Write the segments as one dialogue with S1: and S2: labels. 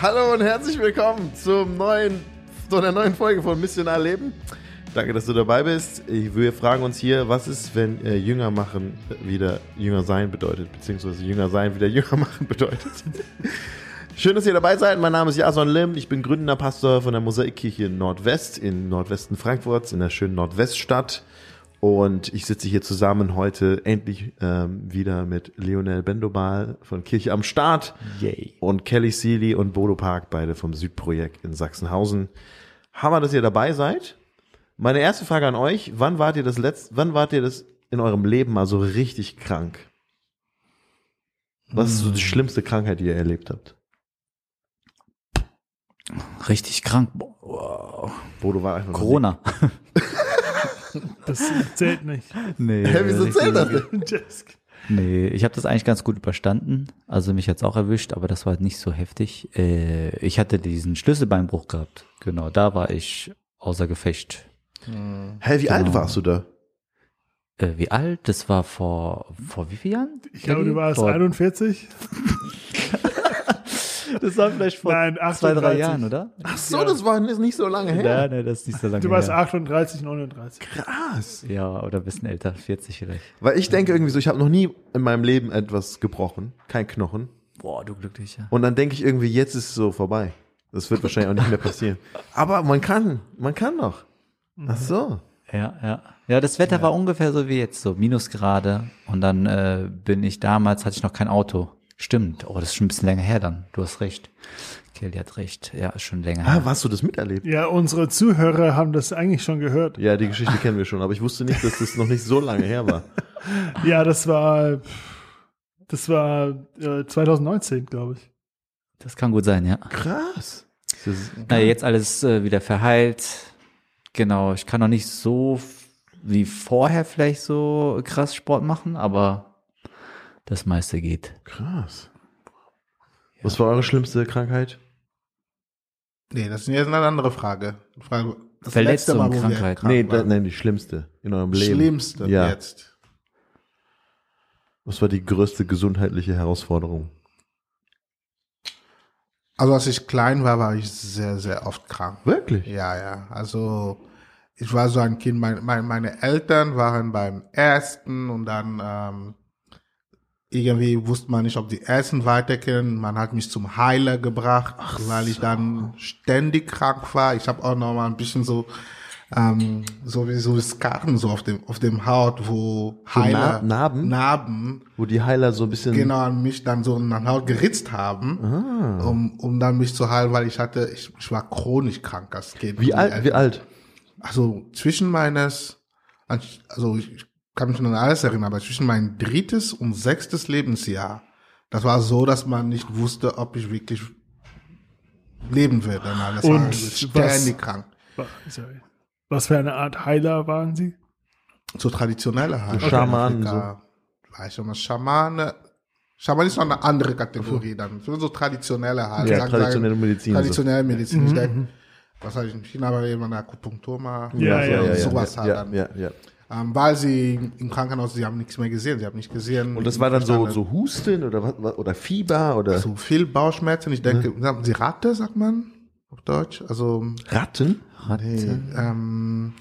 S1: Hallo und herzlich willkommen zum neuen, zu einer neuen Folge von Missionar Leben. Danke, dass du dabei bist. Wir fragen uns hier, was ist, wenn äh, Jünger machen wieder Jünger sein bedeutet, beziehungsweise Jünger sein wieder Jünger machen bedeutet. Schön, dass ihr dabei seid. Mein Name ist Jason Lim. Ich bin gründender Pastor von der Mosaikkirche Nordwest in Nordwesten Frankfurts, in der schönen Nordweststadt. Und ich sitze hier zusammen heute endlich ähm, wieder mit Lionel Bendobal von Kirche am Start
S2: Yay.
S1: und Kelly Seeley und Bodo Park, beide vom Südprojekt in Sachsenhausen. Hammer, dass ihr dabei seid. Meine erste Frage an euch, wann wart ihr das letzte, wann wart ihr das in eurem Leben mal so richtig krank? Was ist so die schlimmste Krankheit, die ihr erlebt habt?
S2: Richtig krank. Wow.
S1: Bodo war einfach
S2: Corona.
S3: Das zählt nicht.
S2: nee,
S1: Hä, wieso zählt das denn?
S3: Jessica.
S2: Nee, ich habe das eigentlich ganz gut überstanden. Also mich hat's auch erwischt, aber das war nicht so heftig. Äh, ich hatte diesen Schlüsselbeinbruch gehabt. Genau, da war ich außer Gefecht.
S1: Hä, wie alt warst du da?
S2: Äh, wie alt? Das war vor vor wie vielen Jahren?
S3: Ich glaube, du warst
S2: vor,
S3: 41.
S2: Das war vielleicht vor
S3: Nein,
S2: zwei, drei
S3: 38.
S2: Jahren, oder?
S1: Ach so, das war nicht so lange her.
S2: Ja, nee, das ist nicht so lange
S3: Du warst
S2: her.
S3: 38, 39.
S1: Krass.
S2: Ja, oder ein bisschen älter, 40 vielleicht.
S1: Weil ich denke irgendwie so, ich habe noch nie in meinem Leben etwas gebrochen, kein Knochen.
S2: Boah, du glücklicher.
S1: Und dann denke ich irgendwie, jetzt ist es so vorbei. Das wird wahrscheinlich auch nicht mehr passieren. Aber man kann, man kann noch. Ach so.
S2: Ja, ja. Ja, das Wetter war ungefähr so wie jetzt, so Minusgrade. Und dann äh, bin ich damals, hatte ich noch kein Auto. Stimmt. Oh, das ist schon ein bisschen länger her dann. Du hast recht. Kelly hat recht. Ja, ist schon länger
S1: Ah,
S2: her.
S1: hast du das miterlebt?
S3: Ja, unsere Zuhörer haben das eigentlich schon gehört.
S1: Ja, die Geschichte kennen wir schon, aber ich wusste nicht, dass das noch nicht so lange her war.
S3: Ja, das war, das war äh, 2019, glaube ich.
S2: Das kann gut sein, ja.
S1: Krass. Das ist,
S2: Naja, jetzt alles äh, wieder verheilt. Genau, ich kann noch nicht so wie vorher vielleicht so krass Sport machen, aber das meiste geht.
S1: krass. Was war eure schlimmste Krankheit?
S4: Nee, das ist jetzt eine andere Frage. Frage das
S2: Verletzung,
S4: letzte Mal,
S2: Krankheit.
S4: krank
S1: Nee, da, nein, die schlimmste in eurem Leben.
S4: Schlimmste
S1: Ja.
S4: jetzt.
S1: Was war die größte gesundheitliche Herausforderung?
S4: Also als ich klein war, war ich sehr, sehr oft krank.
S1: Wirklich?
S4: Ja, ja. Also ich war so ein Kind, mein, mein, meine Eltern waren beim Ersten und dann ähm, irgendwie wusste man nicht, ob die Ärzte weiterkennen. Man hat mich zum Heiler gebracht, weil ich dann ständig krank war. Ich habe auch noch mal ein bisschen so ähm, so wie so so auf dem auf dem Haut, wo
S1: So
S4: Heiler
S1: Na- Narben?
S4: Narben
S1: Wo die Heiler so ein bisschen.
S4: genau an mich dann so an der Haut geritzt haben,
S1: Ah.
S4: um, um dann mich zu heilen, weil ich hatte, ich, ich war chronisch krank als Kind.
S1: Wie alt? Wie alt?
S4: Also zwischen meines, also ich kann mich noch an alles erinnern, aber zwischen mein drittes und sechstes Lebensjahr, das war so, dass man nicht wusste, ob ich wirklich leben werde. Das war
S3: Und
S4: ständig krank.
S3: Wa- Sorry. Was für eine Art Heiler waren sie?
S4: So traditionelle.
S1: So Schamanen,
S4: Afrika, Weiß ich mal, Schamane. Schaman ist noch eine andere Kategorie dann. So, so traditionelle halt.
S1: Ja, traditionelle Medizin, so.
S4: Traditionelle Medizin.
S3: Mhm.
S4: Ich denke, was habe ich in China war jemand Akupunktur mal.
S3: Ja, ja,
S4: so,
S3: ja,
S4: sowas
S1: ja,
S4: halt
S1: ja,
S4: dann.
S1: ja, ja.
S4: Ähm, weil sie im Krankenhaus, sie haben nichts mehr gesehen. Sie haben nicht gesehen.
S1: Und das war dann so,
S4: verstanden.
S1: so Husten oder oder Fieber oder
S4: so viel Bauchschmerzen. Ich denke, haben sie Ratte, sagt man auf Deutsch. Also,
S1: Ratten?
S4: nee, ähm,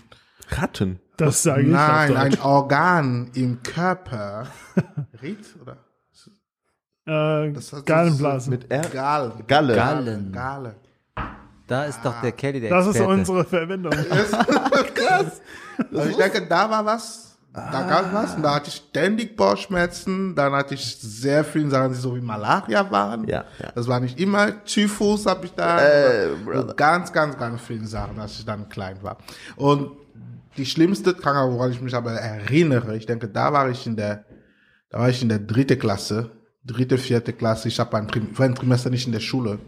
S1: Ratten.
S3: Das sage ich
S4: nein,
S3: auf
S4: ein. Organ im Körper. Ried, oder?
S3: Äh,
S4: Das
S3: Gallenblasen.
S1: Mit R?
S4: Gal.
S1: Galle.
S2: Gallen.
S4: Gale.
S2: Da ist doch der Kelly der
S3: das ist
S2: Experte.
S3: unsere Verwendung.
S4: Also ich denke, da war was. Da gab was. Und da hatte ich ständig Bauchschmerzen. Dann hatte ich sehr viele Sachen, die so wie Malaria waren.
S1: Ja, ja.
S4: Das war nicht immer. Typhus habe ich da.
S1: Äh,
S4: ganz, ganz, ganz viele Sachen, als ich dann klein war. Und die schlimmste Krankheit, woran ich mich aber erinnere, ich denke, da war ich in der, da war ich in der dritte Klasse, dritte, vierte Klasse. Ich habe ein, Trim- ein Trimester nicht in der Schule.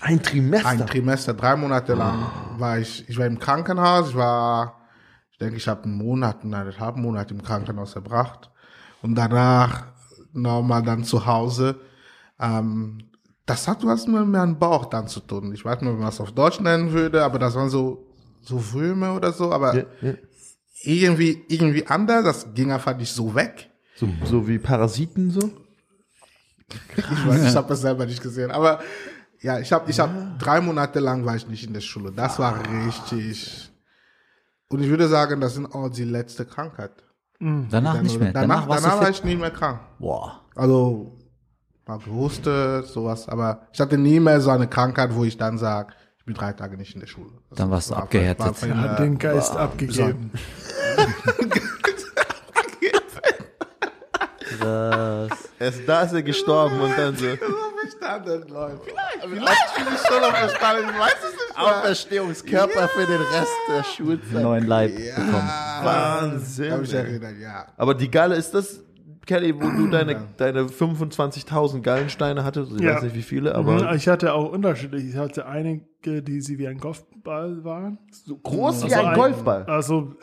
S1: Ein Trimester.
S4: Ein Trimester, drei Monate lang war ich, ich war im Krankenhaus, ich war, ich denke, ich habe einen Monat, eineinhalb Monate im Krankenhaus verbracht und danach nochmal dann zu Hause. Ähm, das hat was mit meinem Bauch dann zu tun. Ich weiß nicht, wie man es auf Deutsch nennen würde, aber das waren so, so Würme oder so, aber
S1: ja, ja.
S4: irgendwie, irgendwie anders, das ging einfach nicht so weg.
S1: So, so wie Parasiten so?
S4: Ich weiß, ich habe das selber nicht gesehen, aber Ja, ich habe ich hab drei Monate lang war ich nicht in der Schule. Das war richtig. Und ich würde sagen, das sind auch die letzte Krankheit.
S2: Danach
S4: Dann-
S2: nicht mehr.
S4: Danach,
S2: Danach,
S4: danach war ich nicht mehr krank.
S2: Boah.
S4: Also, man wusste sowas, aber ich hatte nie mehr so eine Krankheit, wo ich dann sage, ich bin drei Tage nicht in der Schule. Das
S2: Dann warst du
S4: war-
S2: abgehärtet.
S4: war
S3: Er hat den Geist abgegeben.
S2: Das.
S1: Erst da ist er gestorben und dann so.
S4: verstanden, Leute. Vielleicht, vielleicht bin ich schon noch verstanden, ich weiß es
S1: Auferstehungskörper für den Rest der Schulzeit.
S2: Neuen Leib bekommen.
S1: Wahnsinn.
S4: Kann mich
S1: ey.
S4: erinnern, ja.
S1: Aber die Galle, ist das, Kelly, wo du deine, deine 25.000 Gallensteine hattest? Ich
S3: Ja.
S1: weiß nicht wie viele,
S3: Mhm,
S1: aber
S3: Ich hatte auch unterschiedlich. Ich hatte einige, die sie wie ein Golfball waren. So
S1: groß wie
S3: Also
S1: ein Golfball.
S3: Also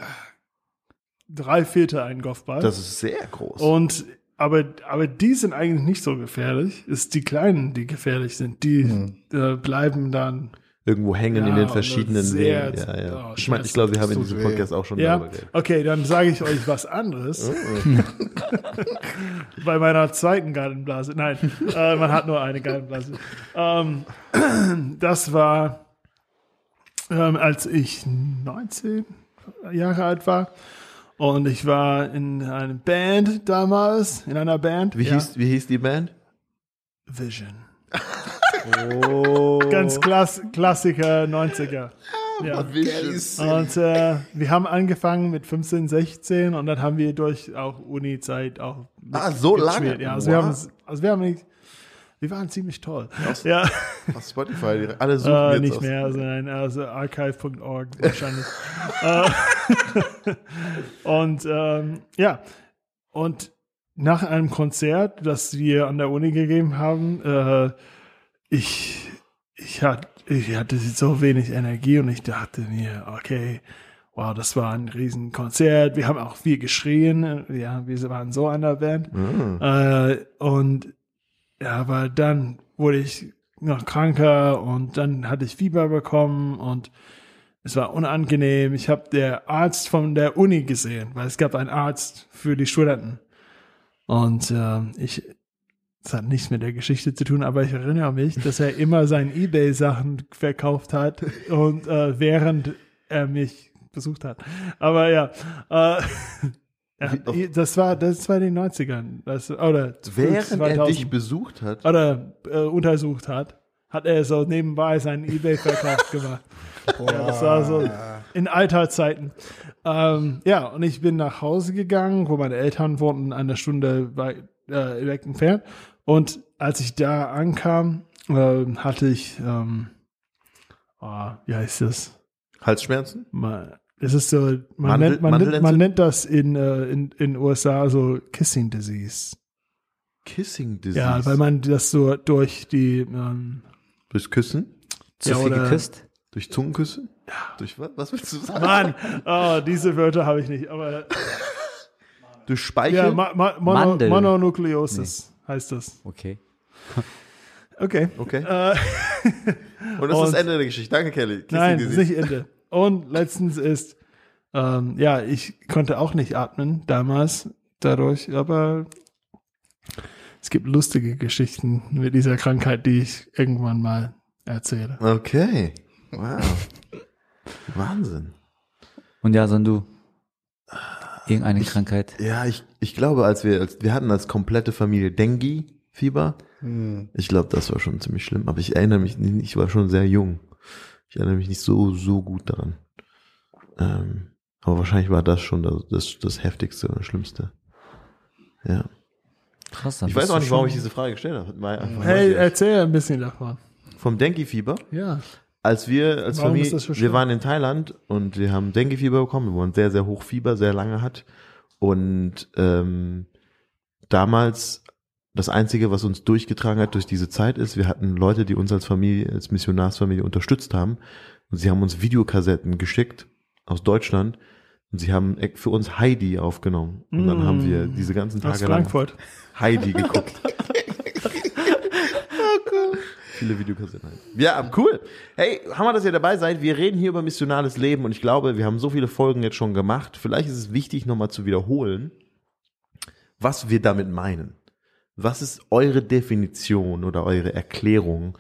S3: drei Viertel ein Golfball.
S1: Das ist sehr groß.
S3: Und aber, aber die sind eigentlich nicht so gefährlich. Ist die kleinen, die gefährlich sind. Die äh, bleiben dann.
S1: Irgendwo hängen in
S3: Ja,
S1: den
S3: und
S1: verschiedenen
S3: sehr-
S1: Wegen. Ja, ja.
S3: oh,
S1: ich meine, ich glaube, wir haben in diesem
S4: weh.
S1: Podcast auch schon
S3: Ja,
S1: darüber geredet.
S3: okay, dann sage ich euch was anderes. Bei meiner zweiten Gallenblase. Nein, äh, man hat nur eine Gallenblase. Ähm, das war, ähm, als ich 19 Jahre alt war. Und ich war in einer Band damals, in einer Band.
S1: Wie, hieß, wie hieß die Band?
S3: Vision.
S1: Oh.
S3: Ganz Klass Klassiker 90er. Ja. Und äh, wir haben angefangen mit 15, 16 und dann haben wir durch auch Uni-Zeit auch
S1: Ah, so lange?
S3: Ja, also wir
S1: Wow.
S3: haben, also wir haben nicht, wir waren ziemlich toll. Ja,
S1: Auf Spotify, die- alle suchen
S3: äh,
S1: jetzt
S3: nicht
S1: aus-
S3: mehr, also, nein, also archive.org wahrscheinlich. äh, und ähm, ja, und nach einem Konzert, das wir an der Uni gegeben haben, äh, ich, ich, hat, ich hatte so wenig Energie und ich dachte mir, okay, wow, das war ein riesen Konzert. Wir haben auch viel geschrien. Ja, wir waren so an der Band. Äh, und ja, aber dann wurde ich noch kranker und dann hatte ich Fieber bekommen und es war unangenehm. Ich habe der Arzt von der Uni gesehen, weil es gab einen Arzt für die Studenten. Und ähm, ich, das hat nichts mit der Geschichte zu tun, aber ich erinnere mich, dass er immer seine Ebay-Sachen verkauft hat und äh, während er mich besucht hat. Aber ja, äh, ja, das war das war in den 90ern. Das, oder
S1: Während er
S3: 2000
S1: dich besucht hat.
S3: oder äh, untersucht hat, hat er so nebenbei seinen Ebay-Verkauf gemacht. Ja, das war so in Alterszeiten. Ähm, ja, und ich bin nach Hause gegangen, wo meine Eltern wohnten, eine Stunde weit, äh, weg entfernt. Und als ich da ankam, ähm, hatte ich, ähm, oh, wie heißt das?
S1: Halsschmerzen?
S3: Mal, es ist so, man,
S1: Mandel-
S3: nennt, man, nennt, man nennt das in, äh, in, in USA so Kissing Disease.
S1: Kissing Disease.
S3: Ja, weil man das so durch die, ähm,
S1: Durchs Küssen?
S2: Zu
S3: Ja,
S2: viel
S3: oder-
S2: geküsst?
S1: Durch Zungenküsse? Ja. Durch was? Was willst du sagen?
S3: Mann, oh, diese Wörter habe ich nicht, aber
S1: Durch Speichel?
S3: ja, ma, ma, Mono,
S2: Mandel.
S3: Mononukleosis heißt das.
S2: Okay.
S3: Okay.
S1: Okay.
S3: Äh,
S1: Und das ist das
S3: und-
S1: Ende der Geschichte. Danke, Kelly. Kissing
S3: nein, das ist nicht Ende. Und letztens ist, ähm, ja, ich konnte auch nicht atmen damals dadurch, aber es gibt lustige Geschichten mit dieser Krankheit, die ich irgendwann mal erzähle.
S1: Okay. Wow. Wahnsinn.
S2: Und ja, sondern Irgendeine Krankheit.
S1: Ja, ich, ich glaube, als wir, als, wir hatten als komplette Familie Dengue-Fieber. Ich glaube, das war schon ziemlich schlimm. Aber ich erinnere mich nicht, ich war schon sehr jung. Ich erinnere mich nicht so, so gut daran. Ähm, aber wahrscheinlich war das schon das, das, das heftigste und schlimmste. Ja.
S2: Krass. dann
S1: Ich weiß auch nicht, warum ich diese Frage gestellt habe.
S3: Hey, erzähl ein bisschen davon.
S1: Vom Dengue-Fieber.
S3: Ja.
S1: Als wir als
S3: Warum
S1: Familie,
S3: so
S1: wir waren in Thailand und wir haben Dengue-Fieber bekommen, wo man sehr, sehr hoch Fieber sehr lange hat. Und ähm, damals das Einzige, was uns durchgetragen hat durch diese Zeit ist, wir hatten Leute, die uns als Familie, als Missionarsfamilie unterstützt haben. Und sie haben uns Videokassetten geschickt aus Deutschland. Und sie haben für uns Heidi aufgenommen. Und dann
S3: Mm.
S1: haben wir diese ganzen Tage lang. Heidi geguckt. Viele Videokassetten. halt. Ja, cool. Hey, Hammer, dass ihr dabei seid. Wir reden hier über missionales Leben und ich glaube, wir haben so viele Folgen jetzt schon gemacht. Vielleicht ist es wichtig, nochmal zu wiederholen, was wir damit meinen. Was ist eure Definition oder eure Erklärung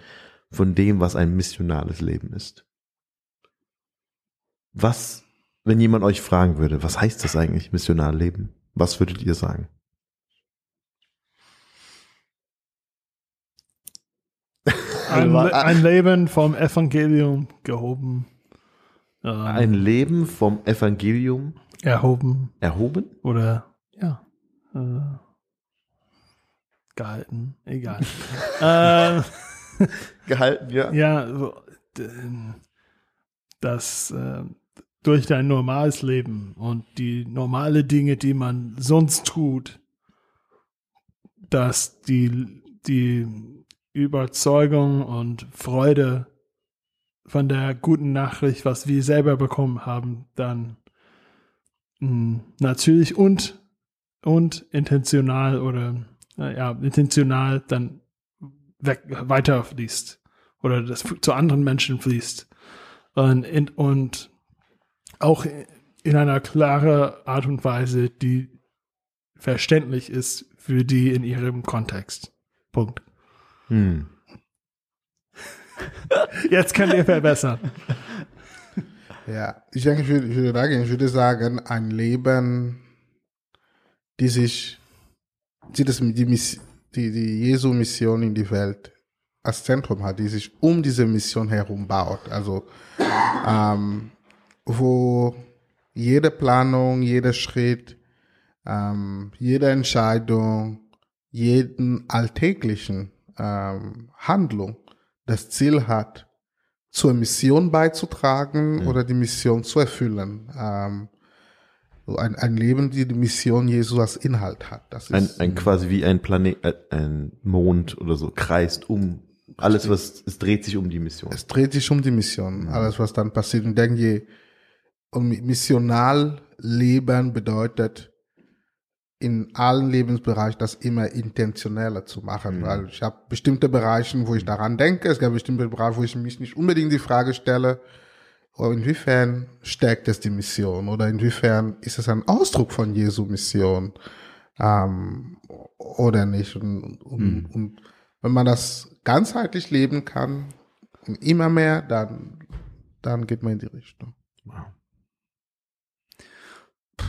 S1: von dem, was ein missionales Leben ist. Was, wenn jemand euch fragen würde, was heißt das eigentlich, missional leben? Was würdet ihr sagen?
S3: Ein, ein Leben vom Evangelium gehoben. Ähm,
S1: Ein Leben vom Evangelium
S3: erhoben
S1: erhoben?
S3: oder ja. Äh, gehalten. Egal. äh,
S1: Gehalten, ja.
S3: ja, so, das äh, durch dein normales Leben und die normale Dinge, die man sonst tut, dass die, die Überzeugung und Freude von der guten Nachricht, was wir selber bekommen haben, dann mh, natürlich und, und intentional oder äh, ja, intentional dann weg, weiter fließt oder das zu anderen Menschen fließt und, in, und auch in einer klaren Art und Weise, die verständlich ist für die in ihrem Kontext. Punkt.
S1: Hm.
S3: Jetzt könnt ihr verbessern.
S4: Ja, ich denke, ich würde, ich würde sagen, ich würde sagen, ein Leben, die sich, die, das, die, die, die Jesu-Mission in die Welt als Zentrum hat, die sich um diese Mission herum baut. Also, ähm, wo jede Planung, jeder Schritt, ähm, jede Entscheidung, jeden alltäglichen ähm, Handlung das Ziel hat, zur Mission beizutragen oder die Mission zu erfüllen. Ähm, so ein, ein Leben, die die Mission Jesu als Inhalt hat. Das
S1: Ein,
S4: ist,
S1: ein quasi wie ein Planet, äh, ein Mond oder so kreist um alles, was es dreht sich um die Mission.
S4: es dreht sich um die Mission, alles was dann passiert. Und denke, um missional leben bedeutet, in allen Lebensbereichen das immer intentioneller zu machen, weil ich habe bestimmte Bereiche, wo ich daran denke, es gibt bestimmte Bereiche, wo ich mich nicht unbedingt die Frage stelle, oh, inwiefern stärkt es die Mission? Oder inwiefern ist es ein Ausdruck von Jesu Mission? Ähm, oder nicht. Und, und, und wenn man das ganzheitlich leben kann, immer mehr, dann, dann geht man in die Richtung.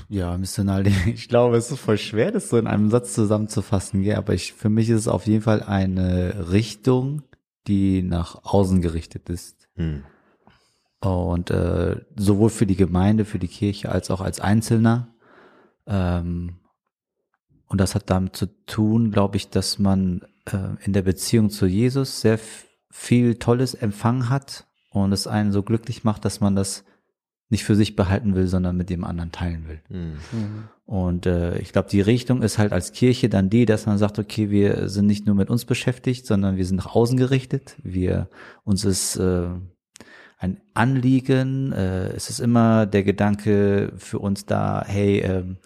S2: Ja, missional, ich glaube, es ist voll schwer, das so in einem Satz zusammenzufassen, gell? aber ich, für mich ist es auf jeden Fall eine Richtung, die nach außen gerichtet ist.
S1: Hm.
S2: Und äh, sowohl für die Gemeinde, für die Kirche, als auch als Einzelner. Ähm, und das hat damit zu tun, glaube ich, dass man äh, in der Beziehung zu Jesus sehr viel Tolles empfangen hat und es einen so glücklich macht, dass man das nicht für sich behalten will, sondern mit dem anderen teilen will.
S1: Hm.
S2: Und äh, ich glaube, die Richtung ist halt als Kirche dann die, dass man sagt, okay, wir sind nicht nur mit uns beschäftigt, sondern wir sind nach außen gerichtet. Wir uns ist äh, ein Anliegen. Äh, es ist immer der Gedanke für uns da, hey, ähm,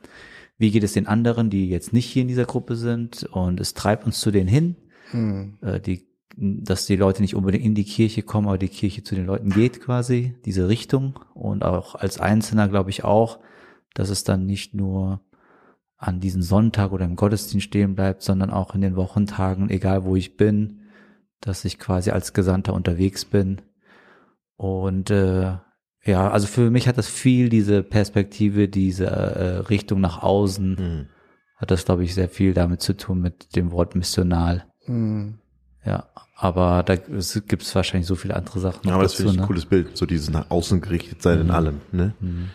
S2: wie geht es den anderen, die jetzt nicht hier in dieser Gruppe sind? Und es treibt uns zu denen hin,
S4: Hm.
S2: äh, die, dass die Leute nicht unbedingt in die Kirche kommen, aber die Kirche zu den Leuten geht quasi, diese Richtung. Und auch als Einzelner glaube ich auch, dass es dann nicht nur an diesen Sonntag oder im Gottesdienst stehen bleibt, sondern auch in den Wochentagen, egal wo ich bin, dass ich quasi als Gesandter unterwegs bin. Und äh, ja, also für mich hat das viel diese Perspektive, diese äh, Richtung nach außen,
S1: Hm.
S2: hat das, glaube ich, sehr viel damit zu tun mit dem Wort missional.
S4: Hm.
S2: Ja, aber da gibt es wahrscheinlich so viele andere Sachen noch
S1: Aber das
S2: dazu.
S1: finde ich ein
S2: ne?
S1: cooles Bild, so dieses nach außen gerichtet sein in allem. Ne?
S2: Mhm.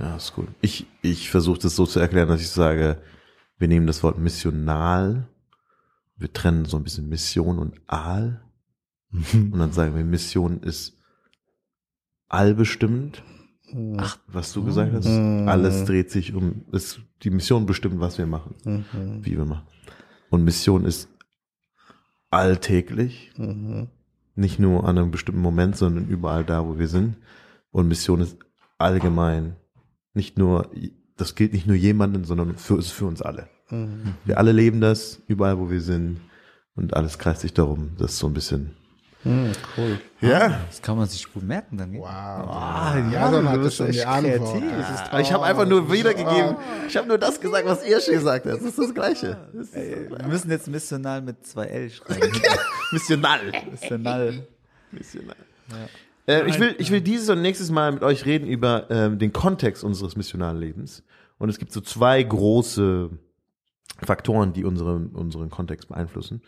S1: Ja, ist cool. Ich, ich versuche das so zu erklären, dass ich sage, wir nehmen das Wort missional, wir trennen so ein bisschen Mission und Aal und dann sagen wir, Mission ist allbestimmend. Ach, was du gesagt hast, alles dreht sich um, ist, die Mission bestimmt, was wir machen,
S4: Mhm.
S1: wie wir machen. Und Mission ist alltäglich,
S4: Mhm.
S1: nicht nur an einem bestimmten Moment, sondern überall da, wo wir sind. Und Mission ist allgemein, nicht nur, das gilt nicht nur jemanden, sondern für, ist für uns alle.
S4: Mhm.
S1: Wir alle leben das, überall, wo wir sind. Und alles kreist sich darum. Das so ein bisschen.
S4: Hm, cool.
S1: Ja.
S2: Das kann man sich gut merken dann. gell?
S4: Wow.
S1: Ah,
S4: ja, dann hat
S1: bist
S4: schon die Antwort. Das ist
S1: Ich habe einfach nur wiedergegeben. Ich habe nur das gesagt, was ihr schon gesagt habt. Das ist das Gleiche. Das ist das
S2: Wir müssen jetzt missional mit zwei L schreiben.
S1: Missional.
S2: missional.
S1: Missionar. Äh, ich, will, ich will dieses und nächstes Mal mit euch reden über ähm, den Kontext unseres missionalen Lebens. Und es gibt so zwei große Faktoren, die unseren, unseren Kontext beeinflussen.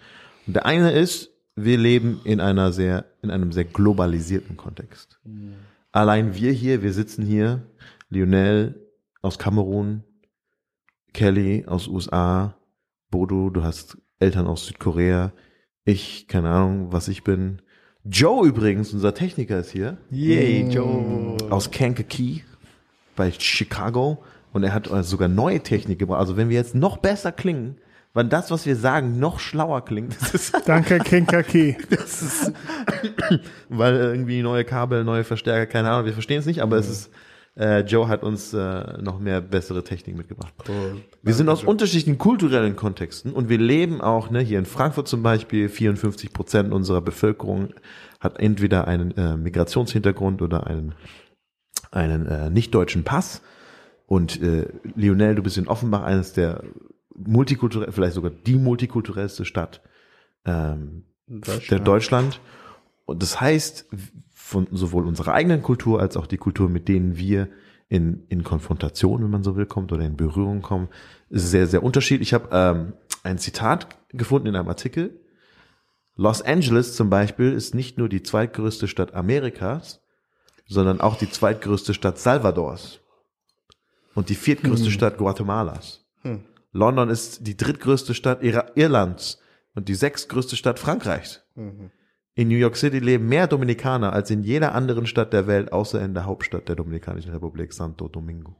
S1: Und der eine ist, wir leben in einer sehr, in einem sehr globalisierten Kontext. Allein wir hier, wir sitzen hier, Lionel aus Kamerun, Kelly aus USA, Bodo, du hast Eltern aus Südkorea, ich, keine Ahnung, was ich bin. Joe übrigens, unser Techniker ist hier,
S2: Yay, Joe.
S1: aus Kankakee bei Chicago und er hat sogar neue Technik gebracht. Also wenn wir jetzt noch besser klingen, wenn das, was wir sagen, noch schlauer klingt, das ist,
S3: Danke, Kenkaki.
S1: das ist weil irgendwie neue Kabel, neue Verstärker, keine Ahnung, wir verstehen es nicht, aber es ist, äh, Joe hat uns äh, noch mehr bessere Technik mitgebracht.
S4: Cool.
S1: Wir sind aus unterschiedlichen kulturellen Kontexten und wir leben auch, ne, hier in Frankfurt zum Beispiel, 54 Prozent unserer Bevölkerung hat entweder einen äh, Migrationshintergrund oder einen, einen äh, nicht-deutschen Pass. Und äh, Lionel, du bist in Offenbach eines der multikulturell, vielleicht sogar die multikulturellste Stadt ähm, der Deutschland. Und das heißt, von sowohl unserer eigenen Kultur als auch die Kultur, mit denen wir in, in Konfrontation, wenn man so will, kommt oder in Berührung kommen, ist sehr, sehr unterschiedlich. Ich habe ähm, ein Zitat gefunden in einem Artikel. Los Angeles zum Beispiel ist nicht nur die zweitgrößte Stadt Amerikas, sondern auch die zweitgrößte Stadt Salvadors und die viertgrößte Stadt Guatemalas. London ist die drittgrößte Stadt Irlands und die sechstgrößte Stadt Frankreichs. In New York City leben mehr Dominikaner als in jeder anderen Stadt der Welt, außer in der Hauptstadt der Dominikanischen Republik, Santo Domingo.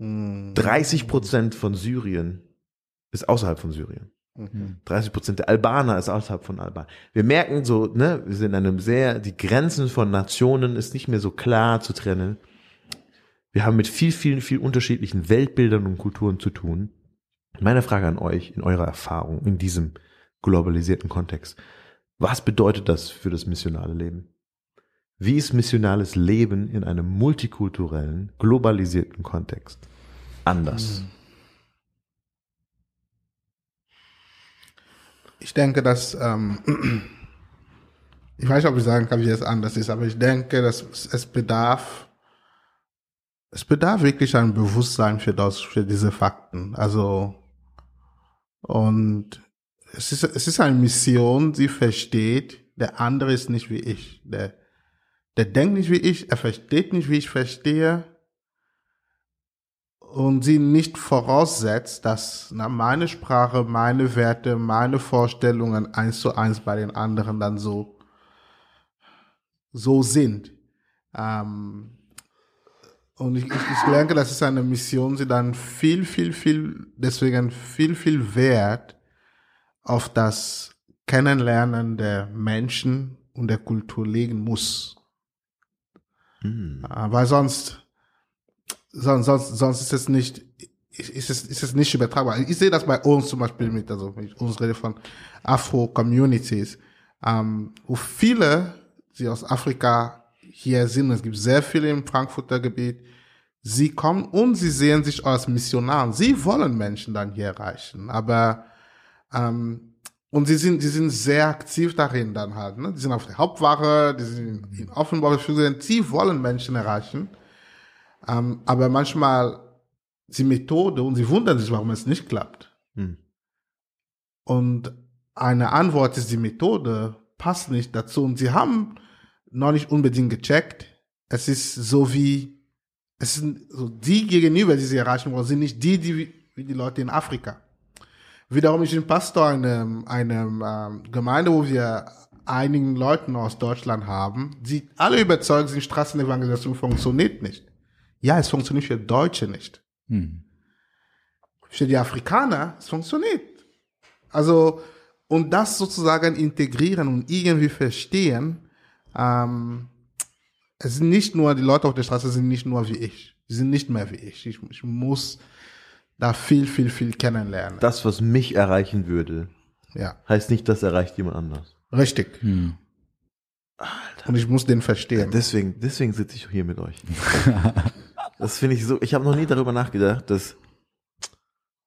S1: 30 Prozent von Syrien ist außerhalb von Syrien. 30 Prozent der Albaner ist außerhalb von Albanien. Wir merken so, ne, wir sind in einem sehr, die Grenzen von Nationen ist nicht mehr so klar zu trennen. Wir haben mit viel, vielen, viel unterschiedlichen Weltbildern und Kulturen zu tun. Meine Frage an euch, in eurer Erfahrung, in diesem globalisierten Kontext. Was bedeutet das für das missionale Leben? Wie ist missionales Leben in einem multikulturellen, globalisierten Kontext anders?
S4: Ich denke, dass, ähm, ich weiß nicht, ob ich sagen kann, wie es anders ist, aber ich denke, dass es bedarf, es bedarf wirklich ein Bewusstsein für das, für diese Fakten. Also, und es ist, es ist eine Mission, sie versteht, der andere ist nicht wie ich. Der, der denkt nicht wie ich, er versteht nicht, wie ich verstehe. Und sie nicht voraussetzt, dass na, meine Sprache, meine Werte, meine Vorstellungen eins zu eins bei den anderen dann so, so sind. Ähm, und ich, ich, ich denke, das ist eine Mission, die dann viel, viel, viel, deswegen viel, viel Wert auf das Kennenlernen der Menschen und der Kultur legen muss.
S1: Hm.
S4: Äh, Weil sonst, sonst, sonst, sonst ist es nicht, ist es, ist es nicht übertragbar. Ich sehe das bei uns zum Beispiel mit, also ich uns rede von Afro-Communities, ähm, wo viele, die aus Afrika hier sind, es gibt sehr viele im Frankfurter Gebiet, sie kommen und sie sehen sich als Missionaren. Sie wollen Menschen dann hier erreichen, aber ähm, und sie sind, sie sind sehr aktiv darin dann halt. Ne? Die sind auf der Hauptwache, die sind in, Offenbach. Sie wollen Menschen erreichen. Ähm, aber manchmal die Methode und sie wundern sich, warum es nicht klappt.
S1: Hm.
S4: Und eine Antwort ist, die Methode passt nicht dazu. Und sie haben noch nicht unbedingt gecheckt. Es ist so wie, es sind so die gegenüber, die sie erreichen wollen, sind nicht die, die wie- die Leute in Afrika. Wiederum, ich bin Pastor in einem, einem ähm, Gemeinde, wo wir einigen Leuten aus Deutschland haben, die alle überzeugt sind, Straßenevangelisation funktioniert nicht. Ja, es funktioniert für Deutsche nicht.
S2: Hm.
S4: Für die Afrikaner, es funktioniert. Also, und das sozusagen integrieren und irgendwie verstehen, ähm, es sind nicht nur, die Leute auf der Straße sind nicht nur wie ich. Die sind nicht mehr wie ich. Ich, ich muss da viel, viel, viel kennenlernen.
S1: Das, was mich erreichen würde,
S4: Ja,
S1: heißt nicht, das erreicht jemand anders.
S4: richtig.
S2: Hm.
S4: Und ich muss den verstehen.
S1: Deswegen, deswegen sitze ich hier mit euch. das finde ich so, ich habe noch nie darüber nachgedacht, dass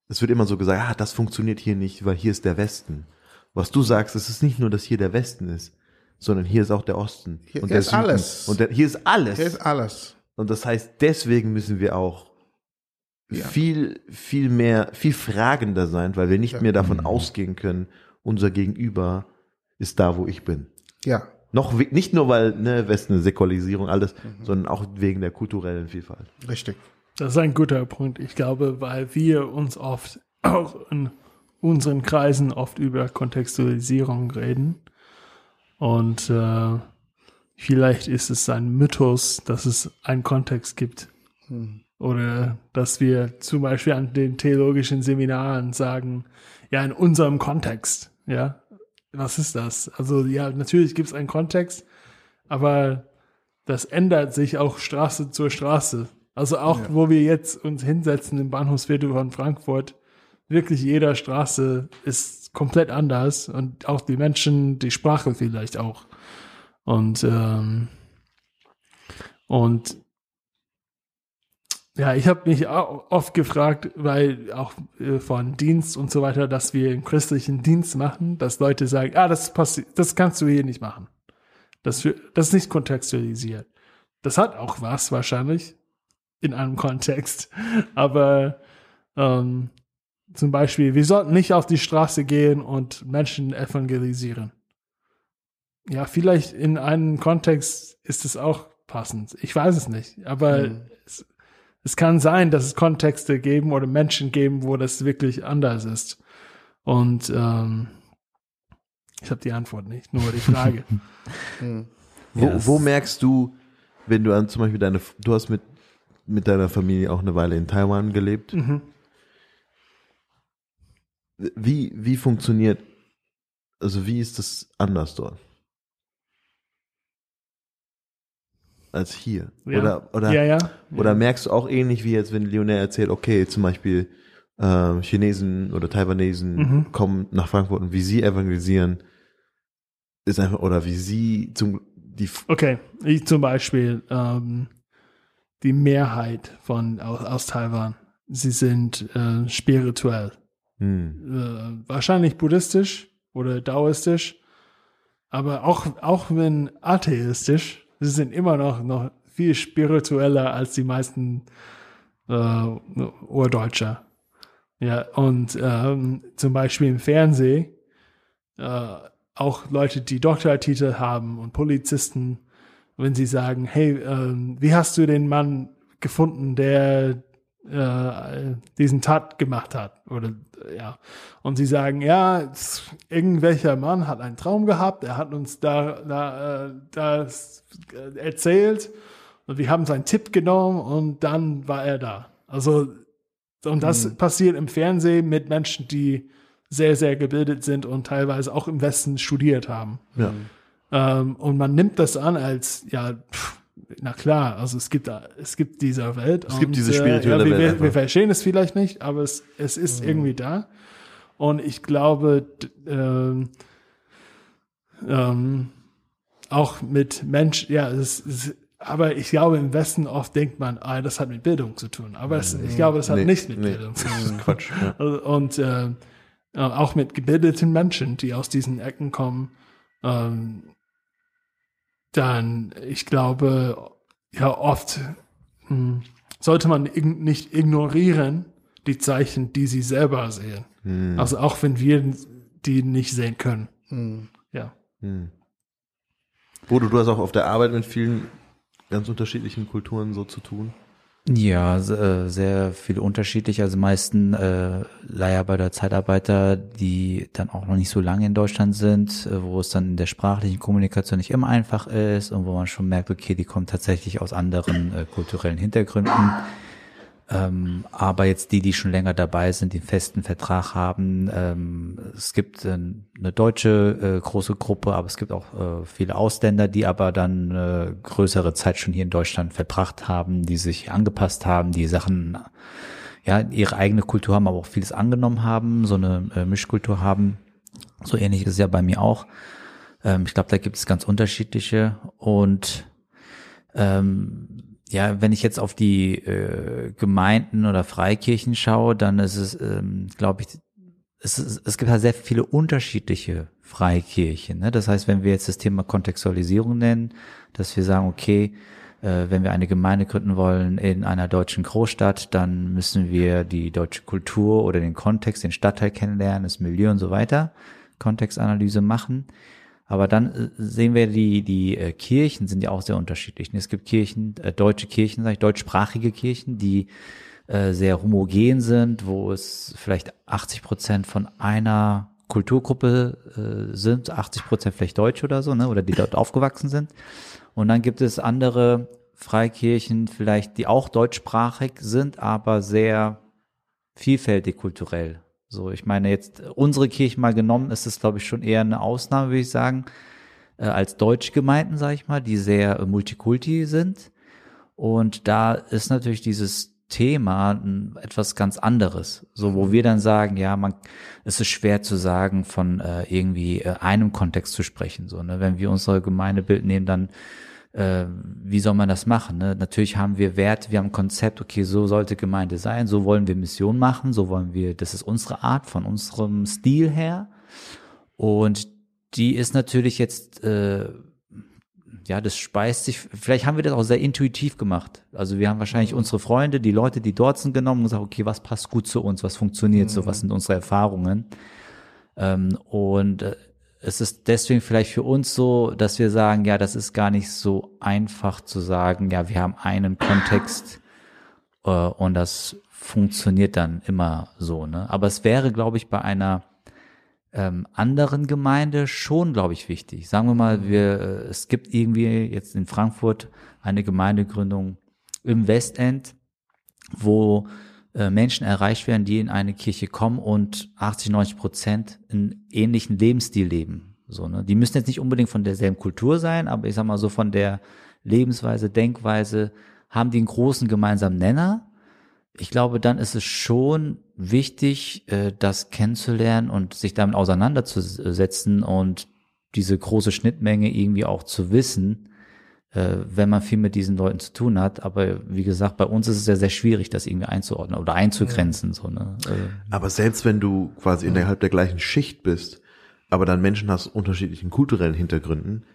S1: es wird immer so gesagt, ah, das funktioniert hier nicht, weil hier ist der Westen. Was du sagst, es ist nicht nur, dass hier der Westen ist. Sondern hier ist auch der Osten.
S4: Hier
S1: und der
S4: ist
S1: Süden.
S4: alles.
S1: Und der, hier ist alles.
S4: Hier ist alles.
S1: Und das heißt, deswegen müssen wir auch
S4: Ja.
S1: viel, viel mehr, viel fragender sein, weil wir nicht
S4: Ja.
S1: mehr davon ausgehen können, unser Gegenüber ist da, wo ich bin.
S4: Ja.
S1: Noch nicht nur, weil ne, Westen Säkularisierung, alles,
S4: Mhm.
S1: sondern auch wegen der kulturellen Vielfalt.
S4: Richtig.
S3: Das ist ein guter Punkt. Ich glaube, weil wir uns oft auch in unseren Kreisen oft über Kontextualisierung reden. Und äh, vielleicht ist es ein Mythos, dass es einen Kontext gibt. Oder dass wir zum Beispiel an den theologischen Seminaren sagen, ja, in unserem Kontext, ja. Was ist das? Also ja, natürlich gibt es einen Kontext, aber das ändert sich auch Straße zur Straße. Also auch, wo wir jetzt uns hinsetzen im Bahnhofsviertel von Frankfurt, wirklich jeder Straße ist komplett anders und auch die Menschen, die Sprache vielleicht auch. Und, ähm, und ja, ich habe mich auch oft gefragt, weil auch äh, von Dienst und so weiter, dass wir einen christlichen Dienst machen, dass Leute sagen, ah, das passiert, das kannst du hier nicht machen. Das, das ist nicht kontextualisiert. Das hat auch was wahrscheinlich in einem Kontext, aber ähm, zum Beispiel, wir sollten nicht auf die Straße gehen und Menschen evangelisieren. Ja, vielleicht in einem Kontext ist es auch passend. Ich weiß es nicht, aber
S4: Mhm.
S3: es, es kann sein, dass es Kontexte geben oder Menschen geben, wo das wirklich anders ist. Und ähm, ich habe die Antwort nicht, nur die Frage.
S4: Mhm.
S1: Wo,
S2: das-
S1: wo merkst du, wenn du an zum Beispiel deine, du hast mit, mit deiner Familie auch eine Weile in Taiwan gelebt.
S3: mhm.
S1: Wie, wie funktioniert, also wie ist das anders dort? Als hier?
S3: Ja.
S1: Oder, oder,
S3: ja, ja.
S1: oder merkst du auch ähnlich wie jetzt, wenn Lionel erzählt, okay, zum Beispiel ähm, Chinesen oder Taiwanesen
S3: Mhm.
S1: kommen nach Frankfurt und wie sie evangelisieren, ist einfach, oder wie sie zum, die,
S3: Okay, ich zum Beispiel ähm, die Mehrheit von aus, aus Taiwan, sie sind äh, spirituell,
S1: hm,
S3: äh, wahrscheinlich buddhistisch oder daoistisch, aber auch auch wenn atheistisch, sie sind immer noch noch viel spiritueller als die meisten äh, Urdeutscher. Ja, und ähm, zum Beispiel im Fernsehen äh, auch Leute, die Doktortitel haben und Polizisten, wenn sie sagen, hey, ähm, wie hast du den Mann gefunden, der äh, diesen Tat gemacht hat? Oder äh, ja, und sie sagen, ja, irgendwelcher Mann hat einen Traum gehabt, er hat uns da, da äh, das äh, erzählt und wir haben seinen Tipp genommen und dann war er da. Also und das passiert im Fernsehen mit Menschen, die sehr, sehr gebildet sind und teilweise auch im Westen studiert haben.
S1: ja.
S3: Ähm, und man nimmt das an als, ja, pff, na klar, also es gibt, da- es gibt dieser Welt.
S1: Es gibt
S3: und,
S1: diese spirituelle
S3: ja, wir,
S1: Welt
S3: Wir,
S1: einfach.
S3: wir verstehen es vielleicht nicht, aber es, es ist irgendwie da. Und ich glaube, ähm, ähm, auch mit Mensch, ja, es, es, aber ich glaube, im Westen oft denkt man, ah, das hat mit Bildung zu tun. Aber es, ich glaube, das hat
S1: Nee,
S3: nichts mit
S1: nee,
S3: Bildung zu
S1: das
S3: tun.
S1: ist Quatsch. Ja.
S3: Also, Und äh, äh, auch mit gebildeten Menschen, die aus diesen Ecken kommen, ähm, dann, ich glaube, ja, oft hm, sollte man ig nicht ignorieren die Zeichen, die sie selber sehen.
S1: Hm,
S3: Also auch wenn wir die nicht sehen können.
S4: Mhm.
S3: Ja.
S1: hm. Bodo, du hast auch auf der Arbeit mit vielen ganz unterschiedlichen Kulturen so zu tun.
S2: Ja, äh, sehr viel unterschiedlich. Also meisten äh, Leiharbeiter, Zeitarbeiter, die dann auch noch nicht so lange in Deutschland sind, äh, wo es dann in der sprachlichen Kommunikation nicht immer einfach ist und wo man schon merkt, okay, die kommen tatsächlich aus anderen äh, kulturellen Hintergründen. Ähm, aber jetzt die, die schon länger dabei sind, einen festen Vertrag haben, ähm, es gibt äh, eine deutsche äh, große Gruppe, aber es gibt auch äh, viele Ausländer, die aber dann äh, größere Zeit schon hier in Deutschland verbracht haben, die sich angepasst haben, die Sachen, ja, ihre eigene Kultur haben, aber auch vieles angenommen haben, so eine äh, Mischkultur haben. So ähnlich ist es ja bei mir auch. Ähm, ich glaube, da gibt es ganz unterschiedliche und ähm, ja, wenn ich jetzt auf die äh, Gemeinden oder Freikirchen schaue, dann ist es, ähm, glaube ich, es, ist, es gibt halt sehr viele unterschiedliche Freikirchen. Ne? Das heißt, wenn wir jetzt das Thema Kontextualisierung nennen, dass wir sagen, okay, äh, wenn wir eine Gemeinde gründen wollen in einer deutschen Großstadt, dann müssen wir die deutsche Kultur oder den Kontext, den Stadtteil kennenlernen, das Milieu und so weiter, Kontextanalyse machen. Aber dann äh, sehen wir, die, die äh, Kirchen sind ja auch sehr unterschiedlich. Es gibt Kirchen, äh, deutsche Kirchen, sag ich, deutschsprachige Kirchen, die äh, sehr homogen sind, wo es vielleicht 80 Prozent von einer Kulturgruppe äh, sind, 80 Prozent vielleicht Deutsch oder so, ne, oder die dort aufgewachsen sind. Und dann gibt es andere Freikirchen, vielleicht, die auch deutschsprachig sind, aber sehr vielfältig kulturell. So, ich meine, jetzt unsere Kirche mal genommen, ist es, glaube ich, schon eher eine Ausnahme, würde ich sagen, äh, als deutsche Gemeinden, sage ich mal, die sehr äh, multikulti sind. Und da ist natürlich dieses Thema etwas ganz anderes. So, wo wir dann sagen, ja, man, es ist schwer zu sagen, von äh, irgendwie äh, einem Kontext zu sprechen. So, ne? Wenn wir unsere Gemeindebild nehmen, dann äh, wie soll man das machen? Ne? Natürlich haben wir Wert, wir haben ein Konzept, okay, so sollte Gemeinde sein, so wollen wir Mission machen, so wollen wir, das ist unsere Art von unserem Stil her. Und die ist natürlich jetzt, äh, ja, das speist sich, vielleicht haben wir das auch sehr intuitiv gemacht. Also wir haben wahrscheinlich mhm. unsere Freunde, die Leute, die dort sind, genommen und gesagt, okay, was passt gut zu uns, was funktioniert mhm. so, was sind unsere Erfahrungen. Ähm, und äh, es ist deswegen vielleicht für uns so, dass wir sagen, ja, das ist gar nicht so einfach zu sagen, ja, wir haben einen Kontext äh, und das funktioniert dann immer so. Ne? Aber es wäre, glaube ich, bei einer ähm, anderen Gemeinde schon, glaube ich, wichtig. Sagen wir mal, wir, äh, es gibt irgendwie jetzt in Frankfurt eine Gemeindegründung im Westend, wo Menschen erreicht werden, die in eine Kirche kommen und 80, 90 Prozent einen ähnlichen Lebensstil leben. So, ne? Die müssen jetzt nicht unbedingt von derselben Kultur sein, aber ich sag mal so von der Lebensweise, Denkweise haben die einen großen gemeinsamen Nenner. Ich glaube, dann ist es schon wichtig, äh, das kennenzulernen und sich damit auseinanderzusetzen und diese große Schnittmenge irgendwie auch zu wissen, äh, wenn man viel mit diesen Leuten zu tun hat. Aber wie gesagt, bei uns ist es ja sehr schwierig, das irgendwie einzuordnen oder einzugrenzen. So, ne?
S1: Also, aber selbst wenn du quasi innerhalb der gleichen Schicht bist, aber dann Menschen hast unterschiedlichen kulturellen Hintergründen,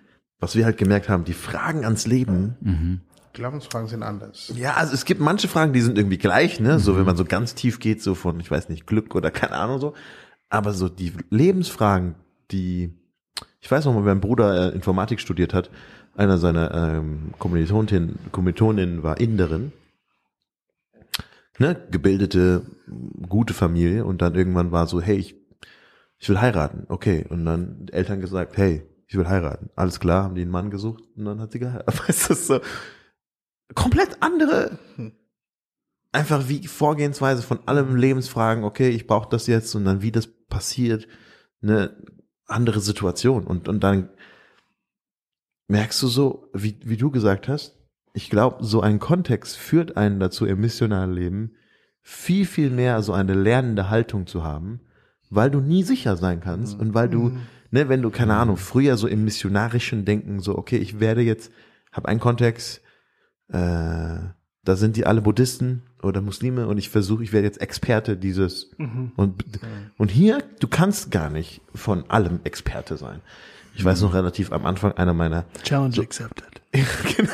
S1: was wir halt gemerkt haben, die Fragen ans Leben. Mhm.
S4: Glaubensfragen sind anders.
S1: Ja, also es gibt manche Fragen, die sind irgendwie gleich, ne? Mhm. So, wenn man so ganz tief geht, so von, ich weiß nicht, Glück oder keine Ahnung so. Aber so die Lebensfragen, die, ich weiß noch mal, mein Bruder äh, Informatik studiert hat, einer seiner ähm, Kommilitoninnen, Kommilitoninnen war Inderin, ne, gebildete, gute Familie und dann irgendwann war so, hey, ich, ich will heiraten, okay, und dann Eltern gesagt, hey, ich will heiraten, alles klar, haben die einen Mann gesucht und dann hat sie geheiratet. Weißt du, so komplett andere, einfach wie Vorgehensweise von allem Lebensfragen, okay, ich brauche das jetzt und dann wie das passiert, eine andere Situation. Und und dann merkst du so, wie, wie du gesagt hast, ich glaube, so ein Kontext führt einen dazu, im missionalen Leben viel, viel mehr so eine lernende Haltung zu haben, weil du nie sicher sein kannst und weil du, mhm. ne, wenn du, keine mhm. Ahnung, früher so im missionarischen Denken so, okay, ich werde jetzt, habe einen Kontext, äh, da sind die alle Buddhisten oder Muslime und ich versuche, ich werde jetzt Experte dieses mhm. und, und hier, du kannst gar nicht von allem Experte sein. Ich weiß noch relativ am Anfang einer meiner
S3: Challenge so, accepted.
S1: genau,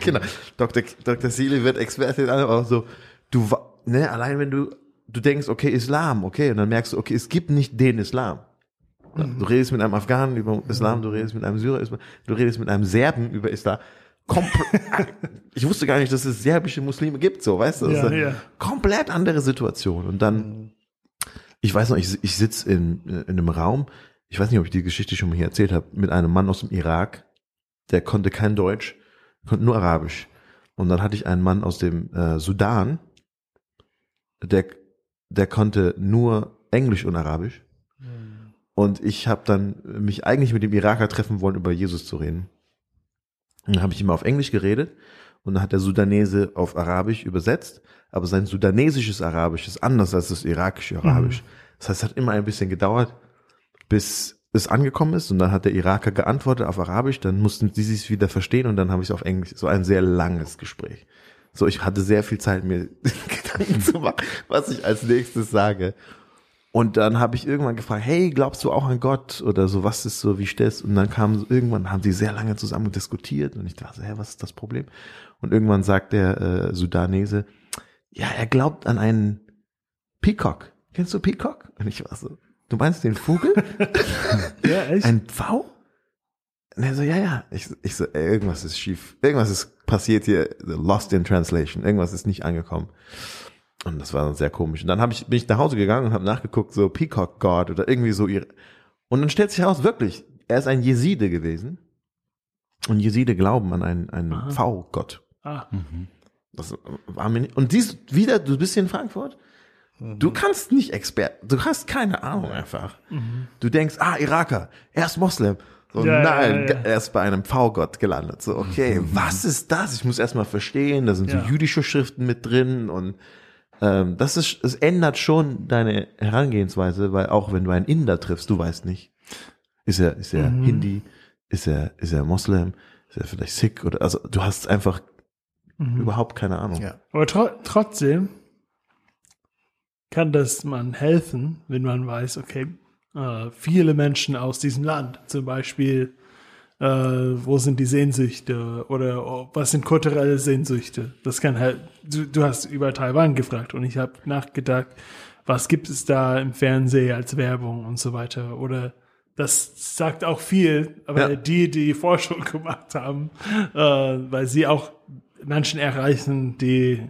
S1: genau. Dr. Dr. Seeley wird Expertin, aber so, du, ne, allein wenn du, du denkst, okay, Islam, okay, und dann merkst du, okay, es gibt nicht den Islam. Mhm. Du redest mit einem Afghanen über Islam, du redest mit einem Syrer, du redest mit einem Serben über Islam. ich wusste gar nicht, dass es serbische Muslime gibt, so, weißt du? Ja, ja. Komplett andere Situation. Und dann, mhm. ich weiß noch, ich, ich sitze in, in einem Raum, ich weiß nicht, ob ich die Geschichte schon mal hier erzählt habe, mit einem Mann aus dem Irak, der konnte kein Deutsch, konnte nur Arabisch. Und dann hatte ich einen Mann aus dem äh, Sudan, der, der konnte nur Englisch und Arabisch. Mhm. Und ich habe dann mich eigentlich mit dem Iraker treffen wollen, über Jesus zu reden. Und dann habe ich immer auf Englisch geredet und dann hat der Sudanese auf Arabisch übersetzt, aber sein sudanesisches Arabisch ist anders als das irakische Arabisch. Mhm. Das heißt, es hat immer ein bisschen gedauert bis es angekommen ist und dann hat der Iraker geantwortet auf Arabisch, dann mussten sie sich wieder verstehen und dann habe ich es auf Englisch, so ein sehr langes Gespräch. So, ich hatte sehr viel Zeit, mir Gedanken zu machen, was ich als nächstes sage. Und dann habe ich irgendwann gefragt, hey, glaubst du auch an Gott oder so, was ist so, wie stellst Und dann kam irgendwann, haben sie sehr lange zusammen diskutiert und ich dachte, hä, was ist das Problem? Und irgendwann sagt der äh, Sudanese, ja, er glaubt an einen Peacock. Kennst du Peacock? Und ich war so, du meinst den Vogel?
S3: Ja, echt?
S1: Ein Pfau? Und er so, ja, ja. Ich, ich so, ey, irgendwas ist schief. Irgendwas ist passiert hier, lost in translation. Irgendwas ist nicht angekommen. Und das war dann sehr komisch. Und dann hab ich, bin ich nach Hause gegangen und habe nachgeguckt, so Peacock God oder irgendwie so ihre. Und dann stellt sich heraus, wirklich, er ist ein Jeside gewesen. Und Jeside glauben an einen, einen. V-Gott.
S3: ah,
S1: Das war mir nicht. Und dies wieder, du bist hier in Frankfurt. Du kannst nicht Expert, du hast keine Ahnung einfach. Du denkst, ah, Iraker, er ist Moslem. So,
S3: Ja,
S1: nein,
S3: ja, ja.
S1: er ist bei einem V-Gott gelandet. So, okay, was ist das? Ich muss erstmal verstehen, da sind so jüdische Schriften mit drin und ähm, das ist, es ändert schon deine Herangehensweise, weil auch wenn du einen Inder triffst, du weißt nicht, ist er, ist er
S3: Mhm.
S1: Hindi, ist er, ist er Moslem, ist er vielleicht Sikh oder, also du hast einfach
S3: Mhm.
S1: überhaupt keine Ahnung.
S4: Ja.
S3: Aber tro trotzdem kann das man helfen, wenn man weiß, okay, äh, viele Menschen aus diesem Land, zum Beispiel, äh, wo sind die Sehnsüchte oder oh, was sind kulturelle Sehnsüchte? Das kann halt, du, du hast über Taiwan gefragt und ich habe nachgedacht, was gibt es da im Fernsehen als Werbung und so weiter oder das sagt auch viel, aber
S1: Ja.
S3: die, die Forschung gemacht haben, äh, weil sie auch Menschen erreichen, die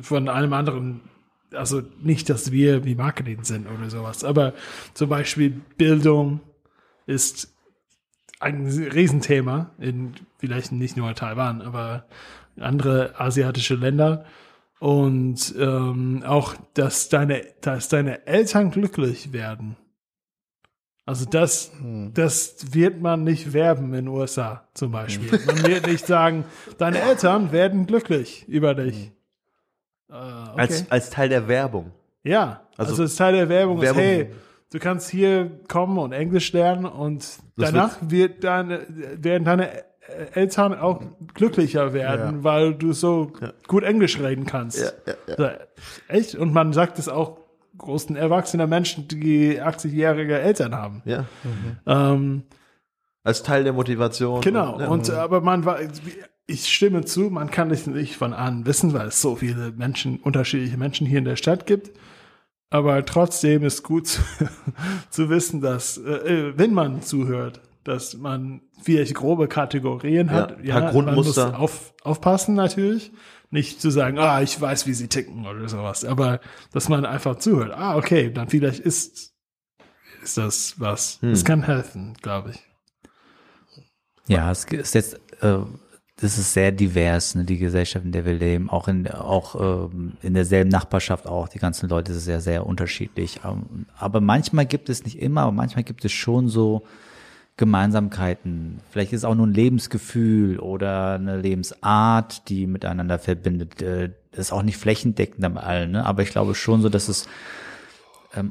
S3: von einem anderen, also nicht, dass wir wie Marketing sind oder sowas, aber zum Beispiel Bildung ist ein Riesenthema in vielleicht nicht nur Taiwan, aber andere asiatische Länder. Und ähm, auch, dass deine, dass deine Eltern glücklich werden. Also das, das wird man nicht werben in den USA zum Beispiel. Man wird nicht sagen, deine Eltern werden glücklich über dich. Äh, okay.
S1: Als, als Teil der Werbung.
S3: Ja, also,
S1: Also
S3: ist Teil der Werbung,
S1: Werbung-
S3: ist, hey, du kannst hier kommen und Englisch lernen und danach wird deine, werden deine Eltern auch glücklicher werden,
S4: Ja.
S3: weil du so gut Englisch reden kannst.
S1: Ja, ja, ja.
S3: So, Echt? Und man sagt es auch großen erwachsenen Menschen, die 80-jährige Eltern haben.
S1: Ja.
S3: Ähm,
S1: Als Teil der Motivation.
S3: Genau,
S1: Und, ja.
S3: und aber man war, ich stimme zu, man kann es nicht von an wissen, weil es so viele Menschen, unterschiedliche Menschen hier in der Stadt gibt. Aber trotzdem ist gut zu, zu wissen, dass, äh, wenn man zuhört, dass man vielleicht grobe Kategorien
S1: Ja,
S3: hat.
S1: ein paar
S3: man
S1: Grundmuster.
S3: muss auf, aufpassen natürlich. Nicht zu sagen, ah, ich weiß, wie sie ticken oder sowas. Aber dass man einfach zuhört. Ah, okay, dann vielleicht ist, ist das was. Das
S1: Hm.
S3: kann helfen, glaube ich.
S2: Ja, es ist jetzt, äh, das ist sehr divers, ne, die Gesellschaft, in der wir leben. Auch in, auch ähm, in derselben Nachbarschaft auch. Die ganzen Leute sind sehr, sehr unterschiedlich. Ähm, aber manchmal gibt es nicht immer, aber manchmal gibt es schon so Gemeinsamkeiten. Vielleicht ist es auch nur ein Lebensgefühl oder eine Lebensart, die miteinander verbindet. Äh, ist auch nicht flächendeckend am allen, ne? aber ich glaube schon so, dass es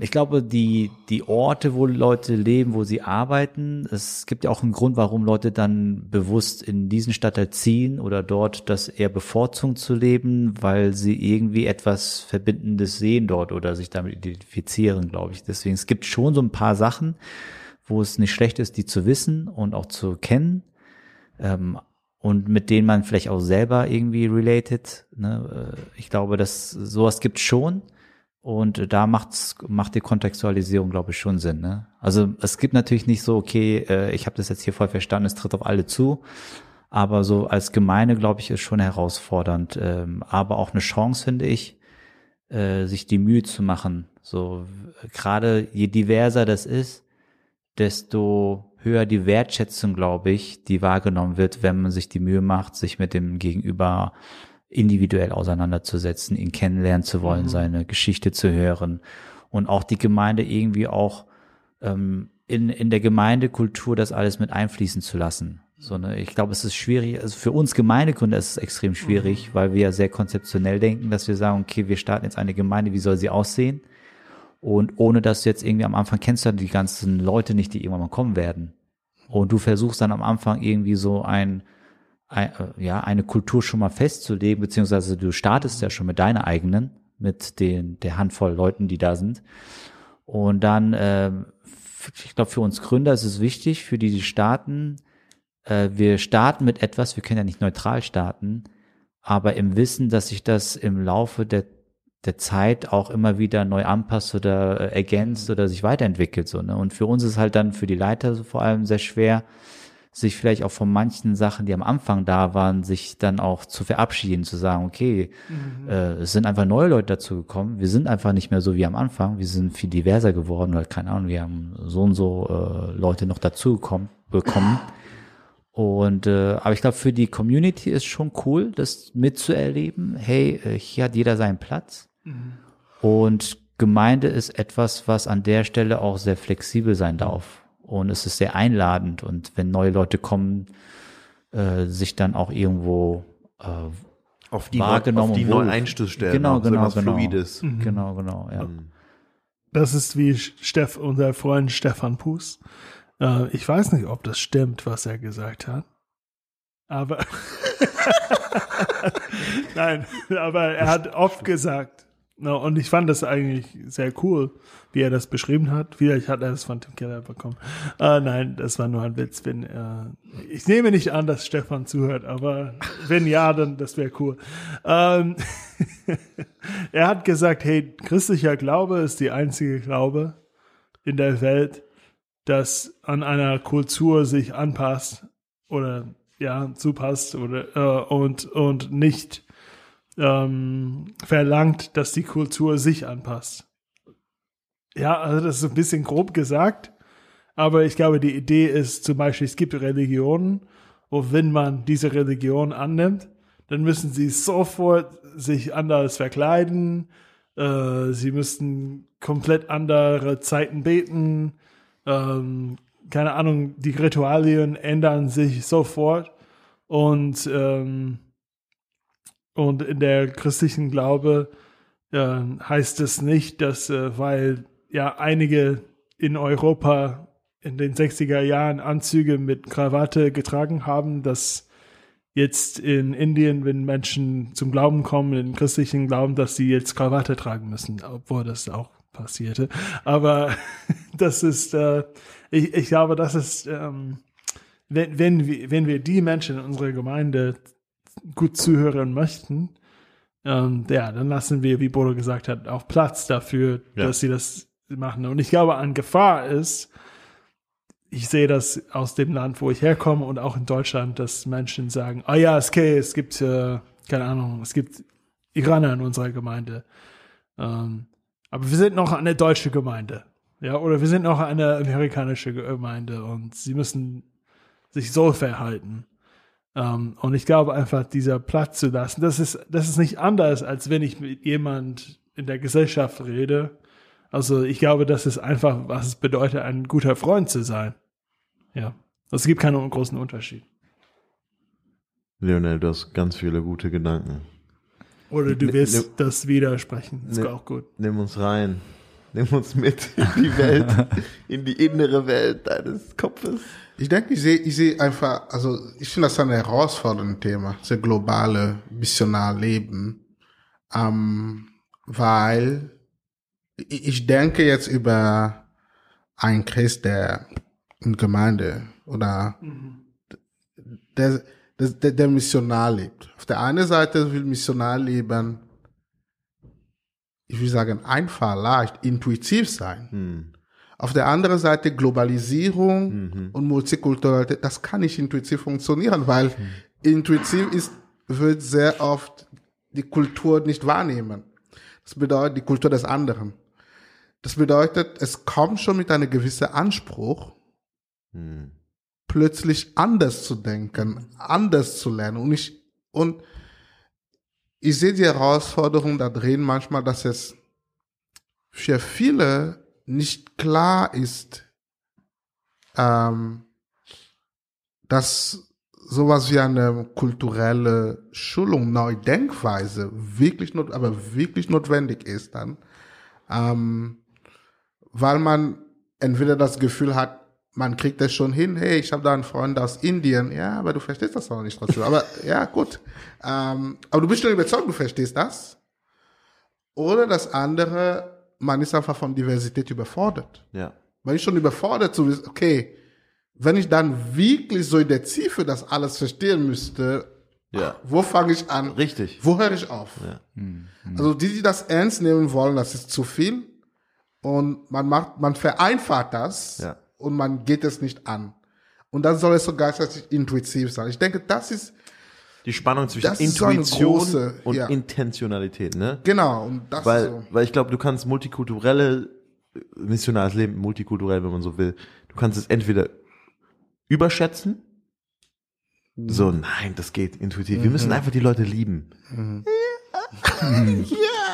S2: ich glaube, die, die Orte, wo Leute leben, wo sie arbeiten, es gibt ja auch einen Grund, warum Leute dann bewusst in diesen Stadtteil ziehen oder dort das eher bevorzugen zu leben, weil sie irgendwie etwas Verbindendes sehen dort oder sich damit identifizieren, glaube ich. Deswegen, es gibt schon so ein paar Sachen, wo es nicht schlecht ist, die zu wissen und auch zu kennen. Ähm, und mit denen man vielleicht auch selber irgendwie related. Ne? Äh, Ich glaube, dass sowas gibt schon. Und da macht's, macht die Kontextualisierung, glaube ich, schon Sinn. Ne? Also es gibt natürlich nicht so, okay, äh, ich habe das jetzt hier voll verstanden, es tritt auf alle zu. Aber so als Gemeinde, glaube ich, ist schon herausfordernd. Ähm, aber auch eine Chance, finde ich, äh, sich die Mühe zu machen. So gerade je diverser das ist, desto höher die Wertschätzung, glaube ich, die wahrgenommen wird, wenn man sich die Mühe macht, sich mit dem Gegenüber individuell auseinanderzusetzen, ihn kennenlernen zu wollen, seine Geschichte zu hören und auch die Gemeinde irgendwie auch ähm, in, in der Gemeindekultur das alles mit einfließen zu lassen. So, ne, ich glaube, es ist schwierig, also für uns Gemeindegründer ist es extrem schwierig, weil wir ja sehr konzeptionell denken, dass wir sagen, okay, wir starten jetzt eine Gemeinde, wie soll sie aussehen? Und ohne dass du jetzt irgendwie am Anfang kennst du dann die ganzen Leute nicht, die irgendwann mal kommen werden. Und du versuchst dann am Anfang irgendwie so ein, ja, eine Kultur schon mal festzulegen, beziehungsweise du startest ja schon mit deiner eigenen, mit den, der Handvoll Leuten, die da sind. Und dann, äh, ich glaube, für uns Gründer ist es wichtig, für die, die starten, äh, wir starten mit etwas, wir können ja nicht neutral starten, aber im Wissen, dass sich das im Laufe der, der Zeit auch immer wieder neu anpasst oder äh, ergänzt oder sich weiterentwickelt. So, ne? Und für uns ist halt dann für die Leiter so vor allem sehr schwer, sich vielleicht auch von manchen Sachen, die am Anfang da waren, sich dann auch zu verabschieden, zu sagen, okay, äh, es sind einfach neue Leute dazu gekommen, wir sind einfach nicht mehr so wie am Anfang, wir sind viel diverser geworden oder keine Ahnung, wir haben so und so äh, Leute noch dazu gekommen, bekommen. Und äh, aber ich glaube, für die Community ist schon cool, das mitzuerleben. Hey, äh, hier hat jeder seinen Platz. Und Gemeinde ist etwas, was an der Stelle auch sehr flexibel sein darf. Und es ist sehr einladend. Und wenn neue Leute kommen, äh, sich dann auch irgendwo äh,
S1: Auf die,
S2: wahrgenommen
S1: auf die neuen Einstuhlstellen.
S2: Genau, genau, genau.
S1: Fluides.
S2: Genau, genau, ja.
S3: Das ist wie Steff, unser Freund Stefan Puß. Äh, ich weiß nicht, ob das stimmt, was er gesagt hat. Aber nein, aber er hat oft gesagt, no, und ich fand das eigentlich sehr cool, wie er das beschrieben hat. Vielleicht hat er das von Tim Keller bekommen. Äh, nein, das war nur ein Witz. Wenn, äh, ich nehme nicht an, dass Stefan zuhört, aber wenn ja, dann das wäre cool. Ähm, er hat gesagt, hey, christlicher Glaube ist die einzige Glaube in der Welt, das an einer Kultur sich anpasst oder ja, zupasst oder äh, und, und nicht ähm, verlangt, dass die Kultur sich anpasst. Ja, also das ist ein bisschen grob gesagt, aber ich glaube, die Idee ist zum Beispiel, es gibt Religionen, wo wenn man diese Religion annimmt, dann müssen sie sofort sich anders verkleiden, äh, sie müssten komplett andere Zeiten beten, ähm, keine Ahnung, die Ritualien ändern sich sofort und ähm, und in der christlichen Glaube äh, heißt es nicht, dass äh, weil ja einige in Europa in den 60er Jahren Anzüge mit Krawatte getragen haben, dass jetzt in Indien, wenn Menschen zum Glauben kommen, in christlichen Glauben, dass sie jetzt Krawatte tragen müssen, obwohl das auch passierte. Aber das ist, äh, ich, ich glaube, das ist, ähm, wenn, wenn, wir, wenn wir die Menschen in unserer Gemeinde gut zuhören möchten, ähm, ja, dann lassen wir, wie Bodo gesagt hat, auch Platz dafür,
S1: Ja.
S3: dass sie das machen. Und ich glaube, an Gefahr ist, ich sehe das aus dem Land, wo ich herkomme und auch in Deutschland, dass Menschen sagen, ah ja, ist okay, es gibt, äh, keine Ahnung, es gibt Iraner in unserer Gemeinde. Ähm, aber wir sind noch eine deutsche Gemeinde. Ja, oder wir sind noch eine amerikanische Gemeinde und sie müssen sich so verhalten. Ähm, und ich glaube einfach, dieser Platz zu lassen, das ist, das ist nicht anders, als wenn ich mit jemand in der Gesellschaft rede. Also ich glaube, das ist einfach, was es bedeutet, ein guter Freund zu sein. Ja. Es gibt keinen großen Unterschied.
S1: Leonel, du hast ganz viele gute Gedanken.
S3: Oder du
S1: Ne-
S3: willst
S1: ne-
S3: das widersprechen. Ist
S1: ne-
S3: auch gut.
S1: Nimm uns rein. Nimm uns mit in die Welt, in die innere Welt deines Kopfes.
S4: Ich denke, ich sehe, ich sehe einfach, also ich finde das ein herausforderndes Thema, das globale Missionarleben, ähm, weil ich denke jetzt über einen Christ, der in Gemeinde oder der, der, der, der Missionar lebt. Auf der einen Seite will Missionar leben, ich will sagen, einfach, leicht, intuitiv sein.
S1: Hm.
S4: Auf der anderen Seite Globalisierung und Multikulturalität, das kann nicht intuitiv funktionieren, weil intuitiv ist, wird sehr oft die Kultur nicht wahrnehmen. Das bedeutet die Kultur des anderen. Das bedeutet, es kommt schon mit einem gewissen Anspruch,
S1: Hm.
S4: plötzlich anders zu denken, anders zu lernen. Und ich, und ich sehe die Herausforderung da drin manchmal, dass es für viele nicht klar ist, ähm, dass sowas wie eine kulturelle Schulung, neue Denkweise wirklich not, aber wirklich notwendig ist dann, ähm, weil man entweder das Gefühl hat, man kriegt das schon hin, hey, ich habe da einen Freund aus Indien, ja, aber du verstehst das auch nicht trotzdem. Aber ja, gut. Ähm, aber du bist schon überzeugt, du verstehst das. Oder das andere, man ist einfach von Diversität überfordert.
S1: Ja.
S4: Man ist schon überfordert zu wissen, okay, wenn ich dann wirklich so in der Tiefe das alles verstehen müsste,
S1: Ja.
S4: wo fange ich an?
S1: Richtig.
S4: Wo höre ich auf?
S1: Ja.
S4: Also die, die das ernst nehmen wollen, das ist zu viel. Und man macht, man vereinfacht das
S1: Ja.
S4: Und man geht es nicht an. Und dann soll es so geistlich intuitiv sein. Ich denke, das ist,
S1: Die Spannung zwischen
S4: ist so
S1: Intuition
S4: große,
S1: und
S4: ja.
S1: Intentionalität, ne?
S4: genau, und das
S1: Weil,
S4: so.
S1: weil ich glaube, du kannst multikulturelle, missionales Leben, multikulturell, wenn man so will, du kannst es entweder überschätzen,
S4: Mhm.
S1: so, nein, das geht intuitiv. Wir müssen einfach die Leute lieben.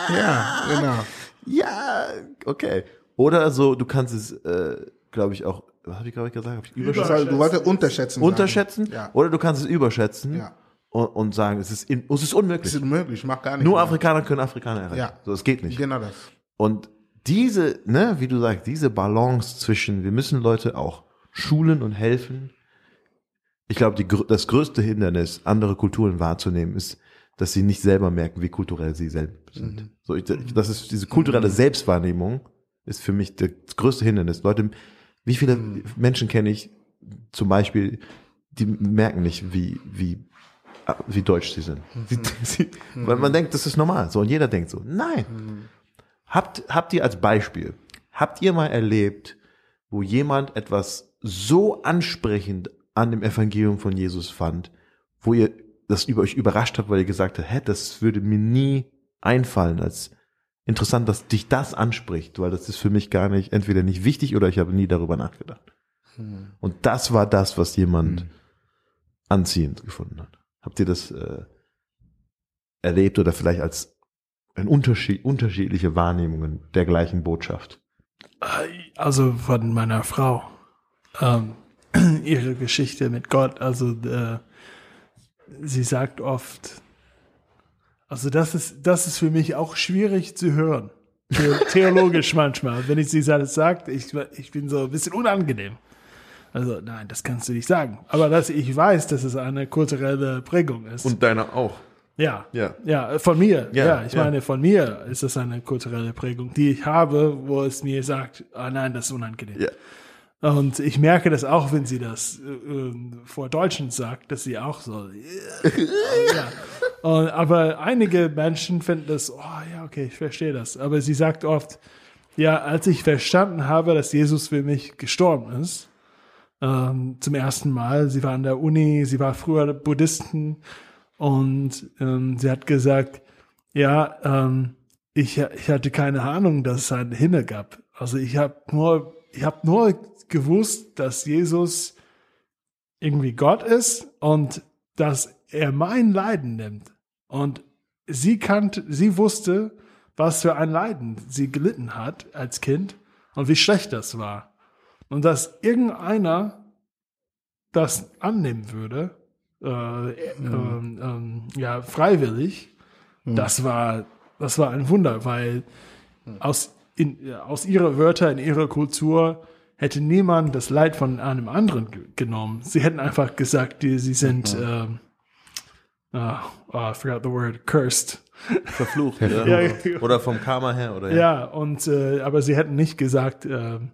S4: Ja, genau.
S1: Ja, okay. Oder so, du kannst es, äh, glaube ich, auch, was habe ich gerade gesagt? Hab ich überschätzen?
S4: Du wolltest unterschätzen.
S1: Unterschätzen?
S4: Ja.
S1: Oder du kannst es überschätzen
S4: Ja.
S1: und, und sagen, es ist, in, es ist unmöglich.
S4: ist unmöglich, ich mach gar nicht.
S1: Nur
S4: mehr.
S1: Afrikaner können Afrikaner erreichen.
S4: Ja.
S1: So, es geht nicht.
S4: Genau das.
S1: Und diese, ne, wie du sagst, diese Balance zwischen, wir müssen Leute auch schulen und helfen. Ich glaube, die, das größte Hindernis, andere Kulturen wahrzunehmen, ist, dass sie nicht selber merken, wie kulturell sie selbst sind. So, ich, das ist diese kulturelle Selbstwahrnehmung ist für mich das größte Hindernis. Leute, wie viele Menschen kenne ich zum Beispiel, die merken nicht, wie, wie, wie deutsch sie sind. Sie, sie, weil man denkt, das ist normal. So, und jeder denkt so, nein. Habt, habt ihr als Beispiel, habt ihr mal erlebt, wo jemand etwas so ansprechend an dem Evangelium von Jesus fand, wo ihr das über euch überrascht habt, weil ihr gesagt habt, hä, das würde mir nie einfallen, als interessant, dass dich das anspricht, weil das ist für mich gar nicht, entweder nicht wichtig oder ich habe nie darüber nachgedacht. Und das war das, was jemand anziehend gefunden hat. Habt ihr das äh, erlebt oder vielleicht als ein Unterschied, unterschiedliche Wahrnehmungen der gleichen Botschaft?
S3: Also von meiner Frau. Ähm, ihre Geschichte mit Gott. Also äh, sie sagt oft, also das ist, das ist für mich auch schwierig zu hören. The- Theologisch manchmal. Wenn ich sie das sagt, ich, ich bin so ein bisschen unangenehm. Also nein, das kannst du nicht sagen. Aber dass ich weiß, dass es eine kulturelle Prägung ist.
S1: Und deiner auch.
S3: ja.
S1: Ja.
S3: Ja, von mir.
S1: Ja,
S3: Ja, ich
S1: ja.
S3: meine, von mir ist es eine kulturelle Prägung, die ich habe, wo es mir sagt, ah nein, das ist unangenehm.
S1: Ja.
S3: Und ich merke das auch, wenn sie das äh, ähm, vor Deutschen sagt, dass sie auch so. ja. Und, aber einige Menschen finden das, oh ja, okay, ich verstehe das. Aber sie sagt oft, ja, als ich verstanden habe, dass Jesus für mich gestorben ist, ähm, zum ersten Mal, sie war an der Uni, sie war früher Buddhistin und ähm, sie hat gesagt, ja, ähm, ich, ich hatte keine Ahnung, dass es einen Himmel gab. Also ich habe nur, ich habe nur gewusst, dass Jesus irgendwie Gott ist und dass er mein Leiden nimmt. Und sie kannte, sie wusste, was für ein Leiden sie gelitten hat als Kind und wie schlecht das war. Und dass irgendeiner das annehmen würde, äh, ähm, ähm, ja, freiwillig, das war, das war ein Wunder, weil aus, in, aus ihrer Wörter, in ihrer Kultur hätte niemand das Leid von einem anderen ge genommen. Sie hätten einfach gesagt, die, sie sind, ähm, ah, oh, I forgot the word, cursed.
S1: Verflucht.
S3: Ja,
S1: ja.
S3: ja.
S1: Oder vom Karma her. Oder
S3: Ja, und äh, aber sie hätten nicht gesagt, ähm,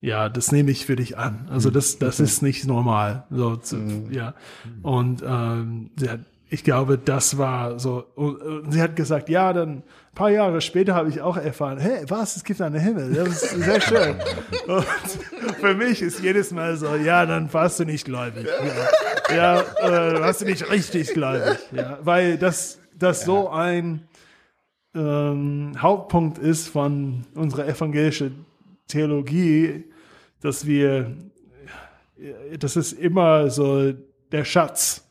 S3: ja, das nehme ich für dich an. Also das, das ist nicht normal. So, zu, ja. Und ähm, sie hat, ich glaube, das war so. Und, und sie hat gesagt, ja, dann ein paar Jahre später habe ich auch erfahren, hey, was, es gibt einen Himmel. Das ist sehr schön. und für mich ist jedes Mal so, ja, dann warst du nicht gläubig. Ja, ja äh, warst du nicht richtig gläubig. Ja, weil das, das so ein ähm, Hauptpunkt ist von unserer evangelischen Theologie, dass wir, das ist immer so der Schatz.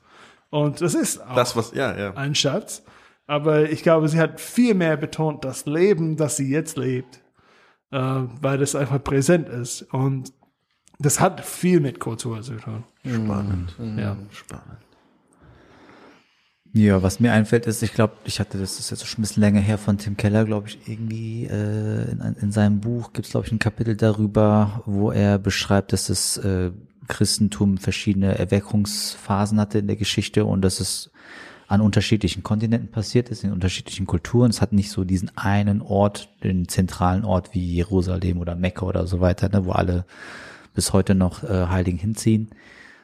S3: Und das ist auch
S1: Das, was, ja, ja.
S3: ein Schatz. Aber ich glaube, sie hat viel mehr betont das Leben, das sie jetzt lebt, äh, weil das einfach präsent ist. Und das hat viel mit Kultur zu tun.
S1: Spannend.
S3: Ja.
S1: Spannend.
S2: Ja, was mir einfällt ist, ich glaube, ich hatte, das ist jetzt schon ein bisschen länger her von Tim Keller, glaube ich, irgendwie äh, in, in seinem Buch gibt es, glaube ich, ein Kapitel darüber, wo er beschreibt, dass das äh, Christentum verschiedene Erweckungsphasen hatte in der Geschichte und dass es an unterschiedlichen Kontinenten passiert ist, in unterschiedlichen Kulturen. Es hat nicht so diesen einen Ort, den zentralen Ort wie Jerusalem oder Mekka oder so weiter, ne, wo alle bis heute noch äh, Heiligen hinziehen,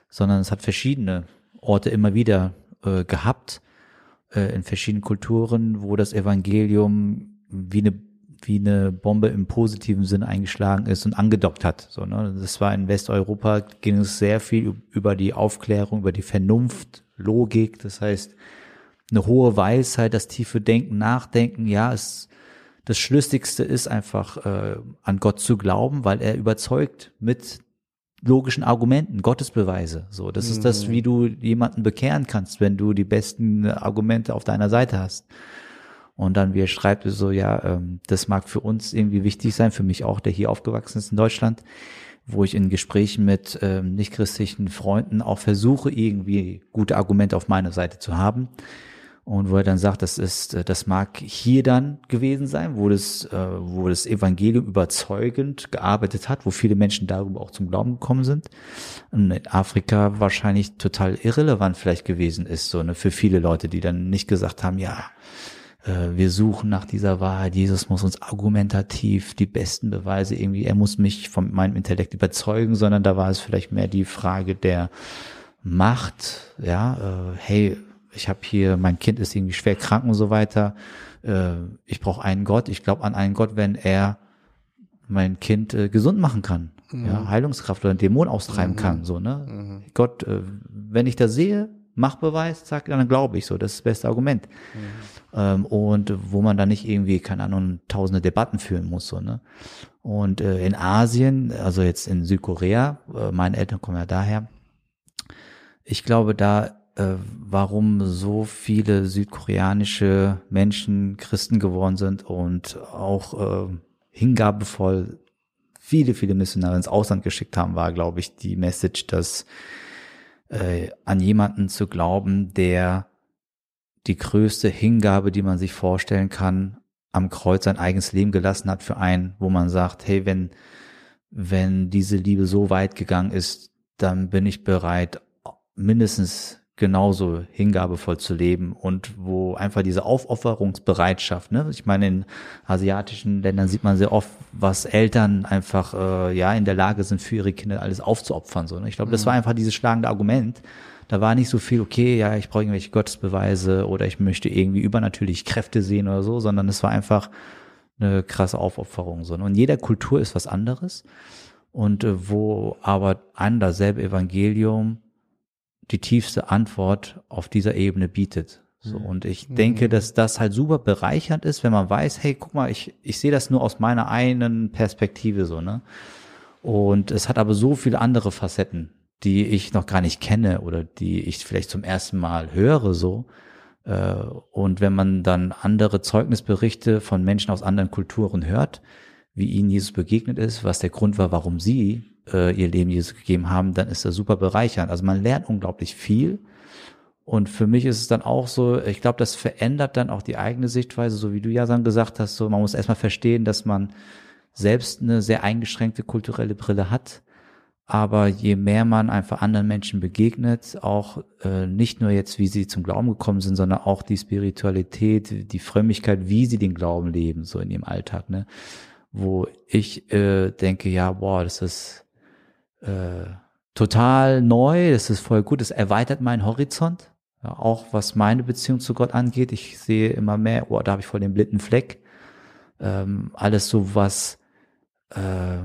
S2: sondern es hat verschiedene Orte immer wieder äh, gehabt, äh, in verschiedenen Kulturen, wo das Evangelium wie eine wie eine Bombe im positiven Sinn eingeschlagen ist und angedockt hat. So, ne? Das war in Westeuropa, ging es sehr viel über die Aufklärung, über die Vernunft, Logik, das heißt eine hohe Weisheit, das tiefe Denken, Nachdenken, ja, es, das Schlüssigste ist einfach äh, an Gott zu glauben, weil er überzeugt mit logischen Argumenten, Gottesbeweise. So, das ist das, wie du jemanden bekehren kannst, wenn du die besten Argumente auf deiner Seite hast. Und dann, wie er schreibt, so, ja, ähm, das mag für uns irgendwie wichtig sein, für mich auch, der hier aufgewachsen ist in Deutschland, wo ich in Gesprächen mit ähm, nichtchristlichen Freunden auch versuche, irgendwie gute Argumente auf meiner Seite zu haben. Und wo er dann sagt, das ist, äh, das mag hier dann gewesen sein, wo das, äh, wo das Evangelium überzeugend gearbeitet hat, wo viele Menschen darüber auch zum Glauben gekommen sind. Und in Afrika wahrscheinlich total irrelevant vielleicht gewesen ist, so, ne, für viele Leute, die dann nicht gesagt haben, ja, wir suchen nach dieser Wahrheit. Jesus muss uns argumentativ die besten Beweise irgendwie, er muss mich von meinem Intellekt überzeugen, sondern da war es vielleicht mehr die Frage der Macht, ja, äh, hey, ich habe hier, mein Kind ist irgendwie schwer krank und so weiter. Äh, ich brauche einen Gott, ich glaube an einen Gott, wenn er mein Kind äh, gesund machen kann, mhm. ja, Heilungskraft oder einen Dämon austreiben mhm. kann, so, ne? Mhm. Gott, äh, wenn ich das sehe, Machbeweis, zack, dann glaube ich so, das ist das beste Argument. Mhm. Ähm, und wo man dann nicht irgendwie, keine Ahnung, tausende Debatten führen muss, so, ne? Und äh, in Asien, also jetzt in Südkorea, äh, meine Eltern kommen ja daher, ich glaube, da äh, warum so viele südkoreanische Menschen Christen geworden sind und auch äh, hingabevoll viele, viele Missionare ins Ausland geschickt haben, war, glaube ich, die Message, dass äh, an jemanden zu glauben, der die größte Hingabe, die man sich vorstellen kann, am Kreuz sein eigenes Leben gelassen hat für einen, wo man sagt, hey, wenn, wenn diese Liebe so weit gegangen ist, dann bin ich bereit, mindestens genauso hingabevoll zu leben und wo einfach diese Aufopferungsbereitschaft, ne? Ich meine, in asiatischen Ländern sieht man sehr oft, was Eltern einfach äh, ja in der Lage sind, für ihre Kinder alles aufzuopfern. So, ne? Ich glaube, das war mhm. einfach dieses schlagende Argument. Da war nicht so viel, okay, ja, ich brauche irgendwelche Gottesbeweise oder ich möchte irgendwie übernatürlich Kräfte sehen oder so, sondern es war einfach eine krasse Aufopferung. So. Ne? Und jeder Kultur ist was anderes. Und äh, wo aber an dasselbe Evangelium die tiefste Antwort auf dieser Ebene bietet. So, mhm. und ich denke, mhm. dass das halt super bereichernd ist, wenn man weiß, hey, guck mal, ich, ich sehe das nur aus meiner einen Perspektive so, ne? Und es hat aber so viele andere Facetten, die ich noch gar nicht kenne oder die ich vielleicht zum ersten Mal höre, so. Äh, und wenn man dann andere Zeugnisberichte von Menschen aus anderen Kulturen hört, wie ihnen Jesus begegnet ist, was der Grund war, warum sie äh, ihr Leben Jesus gegeben haben, dann ist das super bereichernd. Also man lernt unglaublich viel. Und für mich ist es dann auch so, ich glaube, das verändert dann auch die eigene Sichtweise, so wie du ja dann gesagt hast, so man muss erstmal verstehen, dass man selbst eine sehr eingeschränkte kulturelle Brille hat. Aber je mehr man einfach anderen Menschen begegnet, auch äh, nicht nur jetzt, wie sie zum Glauben gekommen sind, sondern auch die Spiritualität, die Frömmigkeit, wie sie den Glauben leben, so in ihrem Alltag, ne? Wo ich äh, denke, ja, boah, das ist äh, total neu, das ist voll gut, es erweitert meinen Horizont, ja, auch was meine Beziehung zu Gott angeht. Ich sehe immer mehr, oh, da habe ich voll den blinden Fleck. Ähm, alles so was, äh,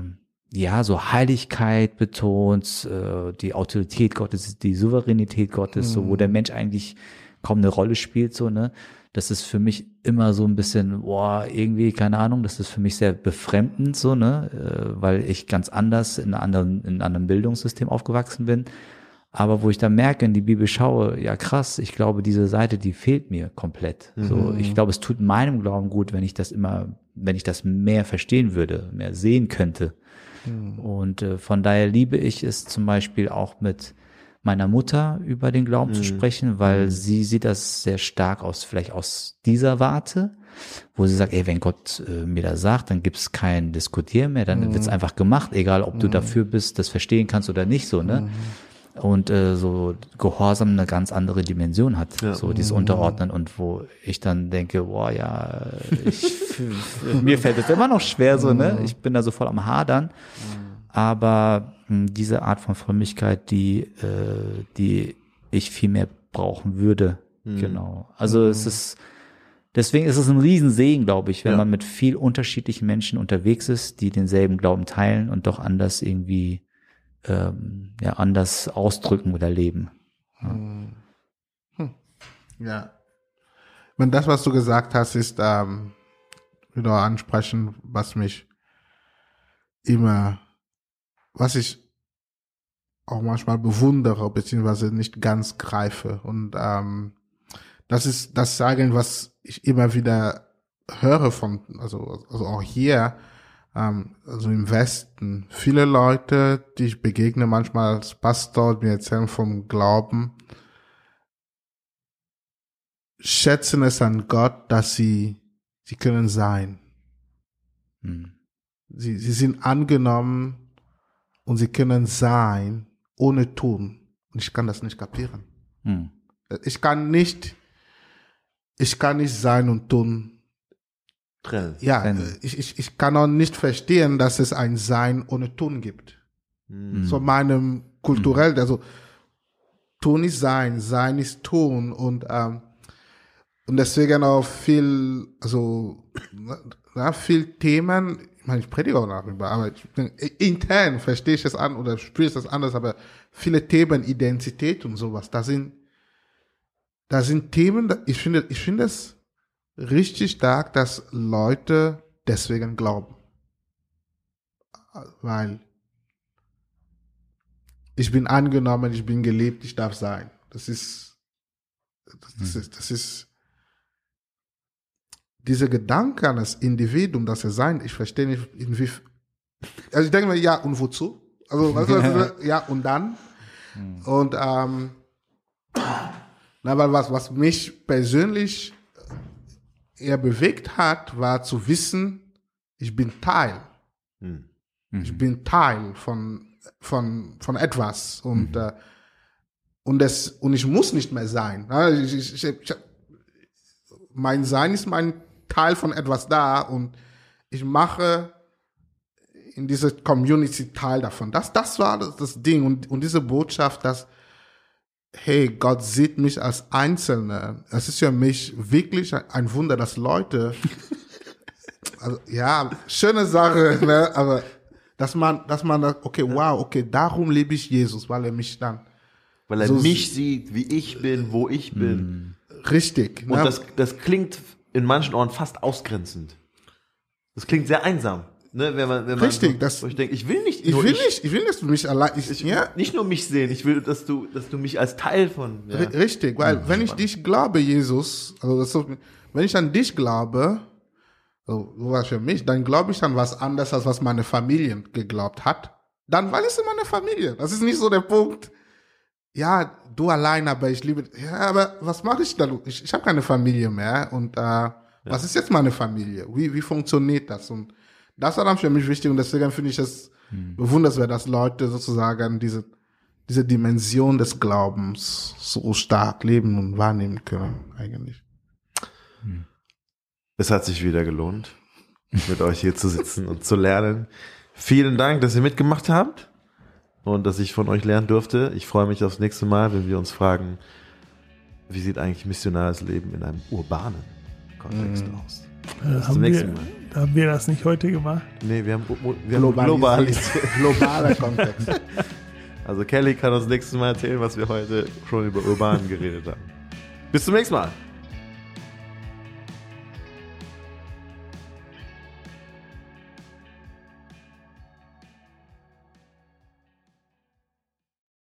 S2: ja, so Heiligkeit betont, äh, die Autorität Gottes, die Souveränität Gottes, mhm. so wo der mhm. Mensch eigentlich kaum eine Rolle spielt, so, ne? Das ist für mich immer so ein bisschen, boah, irgendwie, keine Ahnung, das ist für mich sehr befremdend so, ne, äh, weil ich ganz anders in einem anderen, in einem anderen Bildungssystem aufgewachsen bin. Aber wo ich dann merke, in die Bibel schaue, ja krass, ich glaube, diese Seite, die fehlt mir komplett. Mhm. So, ich glaube, es tut meinem Glauben gut, wenn ich das immer, wenn ich das mehr verstehen würde, mehr sehen könnte. Mhm. Und äh, von daher liebe ich es zum Beispiel auch mit meiner Mutter über den Glauben mhm. zu sprechen, weil mhm. sie sieht das sehr stark aus, vielleicht aus dieser Warte, wo sie sagt, ey, wenn Gott äh, mir das sagt, dann gibt's kein Diskutieren mehr, dann mhm. wird's einfach gemacht, egal ob du mhm. dafür bist, das verstehen kannst oder nicht so, ne? Mhm. und äh, so Gehorsam eine ganz andere Dimension hat,
S1: Ja.
S2: so dieses Unterordnen und wo ich dann denke, boah, ja, ich, mir fällt es immer noch schwer, so, ne? Ich bin da so voll am Hadern, aber mh, diese Art von Frömmigkeit, die, äh, die ich viel mehr brauchen würde, genau. Also es ist, deswegen ist es ein Riesensegen, glaube ich, wenn
S1: Ja.
S2: man mit viel unterschiedlichen Menschen unterwegs ist, die denselben Glauben teilen und doch anders irgendwie ähm, ja, anders ausdrücken oder leben.
S4: Ja. Wenn das, was du gesagt hast, ist ähm, wieder ansprechen, was mich immer, was ich auch manchmal bewundere, beziehungsweise nicht ganz greife. Und ähm, das ist das Sagen, was ich immer wieder höre von, also, also auch hier, ähm, also im Westen, viele Leute, die ich begegne manchmal als Pastor, die mir erzählen vom Glauben, schätzen es an Gott, dass sie, sie können sein.
S2: Hm.
S4: Sie, sie sind angenommen und sie können sein ohne tun. Und ich kann das nicht kapieren.
S2: Hm.
S4: Ich kann nicht, ich kann nicht sein und tun.
S1: Trennen.
S4: Ja, ich, ich, ich kann auch nicht verstehen, dass es ein Sein ohne Tun gibt.
S1: Hm.
S4: So meinem kulturell, also tun ist sein, sein ist tun und ähm, und deswegen auch viel, also na, viel Themen, ich meine, ich predige auch darüber, aber bin- intern verstehe ich es an oder spüre ich das anders, aber viele Themen, Identität und sowas, da sind, da sind Themen, ich finde, ich finde es richtig stark, dass Leute deswegen glauben. Weil ich bin angenommen, ich bin geliebt, ich darf sein. Das ist, das, das ist, das ist, dieser Gedanke an das Individuum, das er sein, ich verstehe nicht, inwie, also ich denke mir, ja, und wozu? Also, weißt du, was, ja, und dann? Und, ähm, na, weil was, was mich persönlich eher bewegt hat, war zu wissen, ich bin Teil.
S1: Hm.
S4: Ich bin Teil von, von, von etwas und, äh, und, das, und ich muss nicht mehr sein. Ich, ich, ich, mein Sein ist mein Teil von etwas da und ich mache in dieser Community Teil davon. Das, das war das, das Ding und, und diese Botschaft, dass, hey, Gott sieht mich als Einzelne. Es ist für mich wirklich ein Wunder, dass Leute also, ja, schöne Sache, ne? aber dass man, dass man, okay, wow, okay, darum liebe ich Jesus, weil er mich dann
S1: Weil er
S4: So-
S1: mich sieht, wie ich bin, wo ich bin.
S4: richtig,
S1: Und
S4: ne?
S1: das, das klingt in manchen Ohren fast ausgrenzend. Das klingt sehr einsam. Ne, wenn man, wenn man
S4: Richtig,
S1: so,
S4: das-
S1: ich denke, ich will nicht
S4: ich will nicht, ich will, dass du mich allein, ich,
S1: ich,
S4: ja,
S1: nicht nur mich sehen, ich will, dass du, dass du mich als Teil von. Ja.
S4: ri- richtig, weil wenn ich dich glaube, Jesus, also das, wenn ich an dich glaube, so, was für mich, dann glaube ich an was anderes, als was meine Familie geglaubt hat. Dann, weil es ist meine Familie. Das ist nicht so der Punkt. Ja, du allein, aber ich liebe. Ja, aber was mache ich da? Ich, ich habe keine Familie mehr. Und äh, was ist jetzt meine Familie? Wie, wie funktioniert das? Und das war dann für mich wichtig und deswegen finde ich es bewundernswert, dass Leute sozusagen diese, diese Dimension des Glaubens so stark leben und wahrnehmen können, eigentlich.
S1: Es hat sich wieder gelohnt, mit euch hier zu sitzen und zu lernen. Vielen Dank, dass ihr mitgemacht habt und dass ich von euch lernen durfte. Ich freue mich aufs nächste Mal, wenn wir uns fragen, wie sieht eigentlich missionares Leben in einem urbanen Kontext aus.
S3: Äh,
S1: Bis zum
S3: haben,
S1: nächsten
S3: wir,
S1: Mal.
S3: haben wir das nicht heute gemacht?
S1: Nee, wir haben, wir haben globalisiert.
S4: Globaler Kontext.
S1: Also Kelly kann uns nächstes Mal erzählen, was wir heute schon über urban geredet haben. Bis zum nächsten Mal.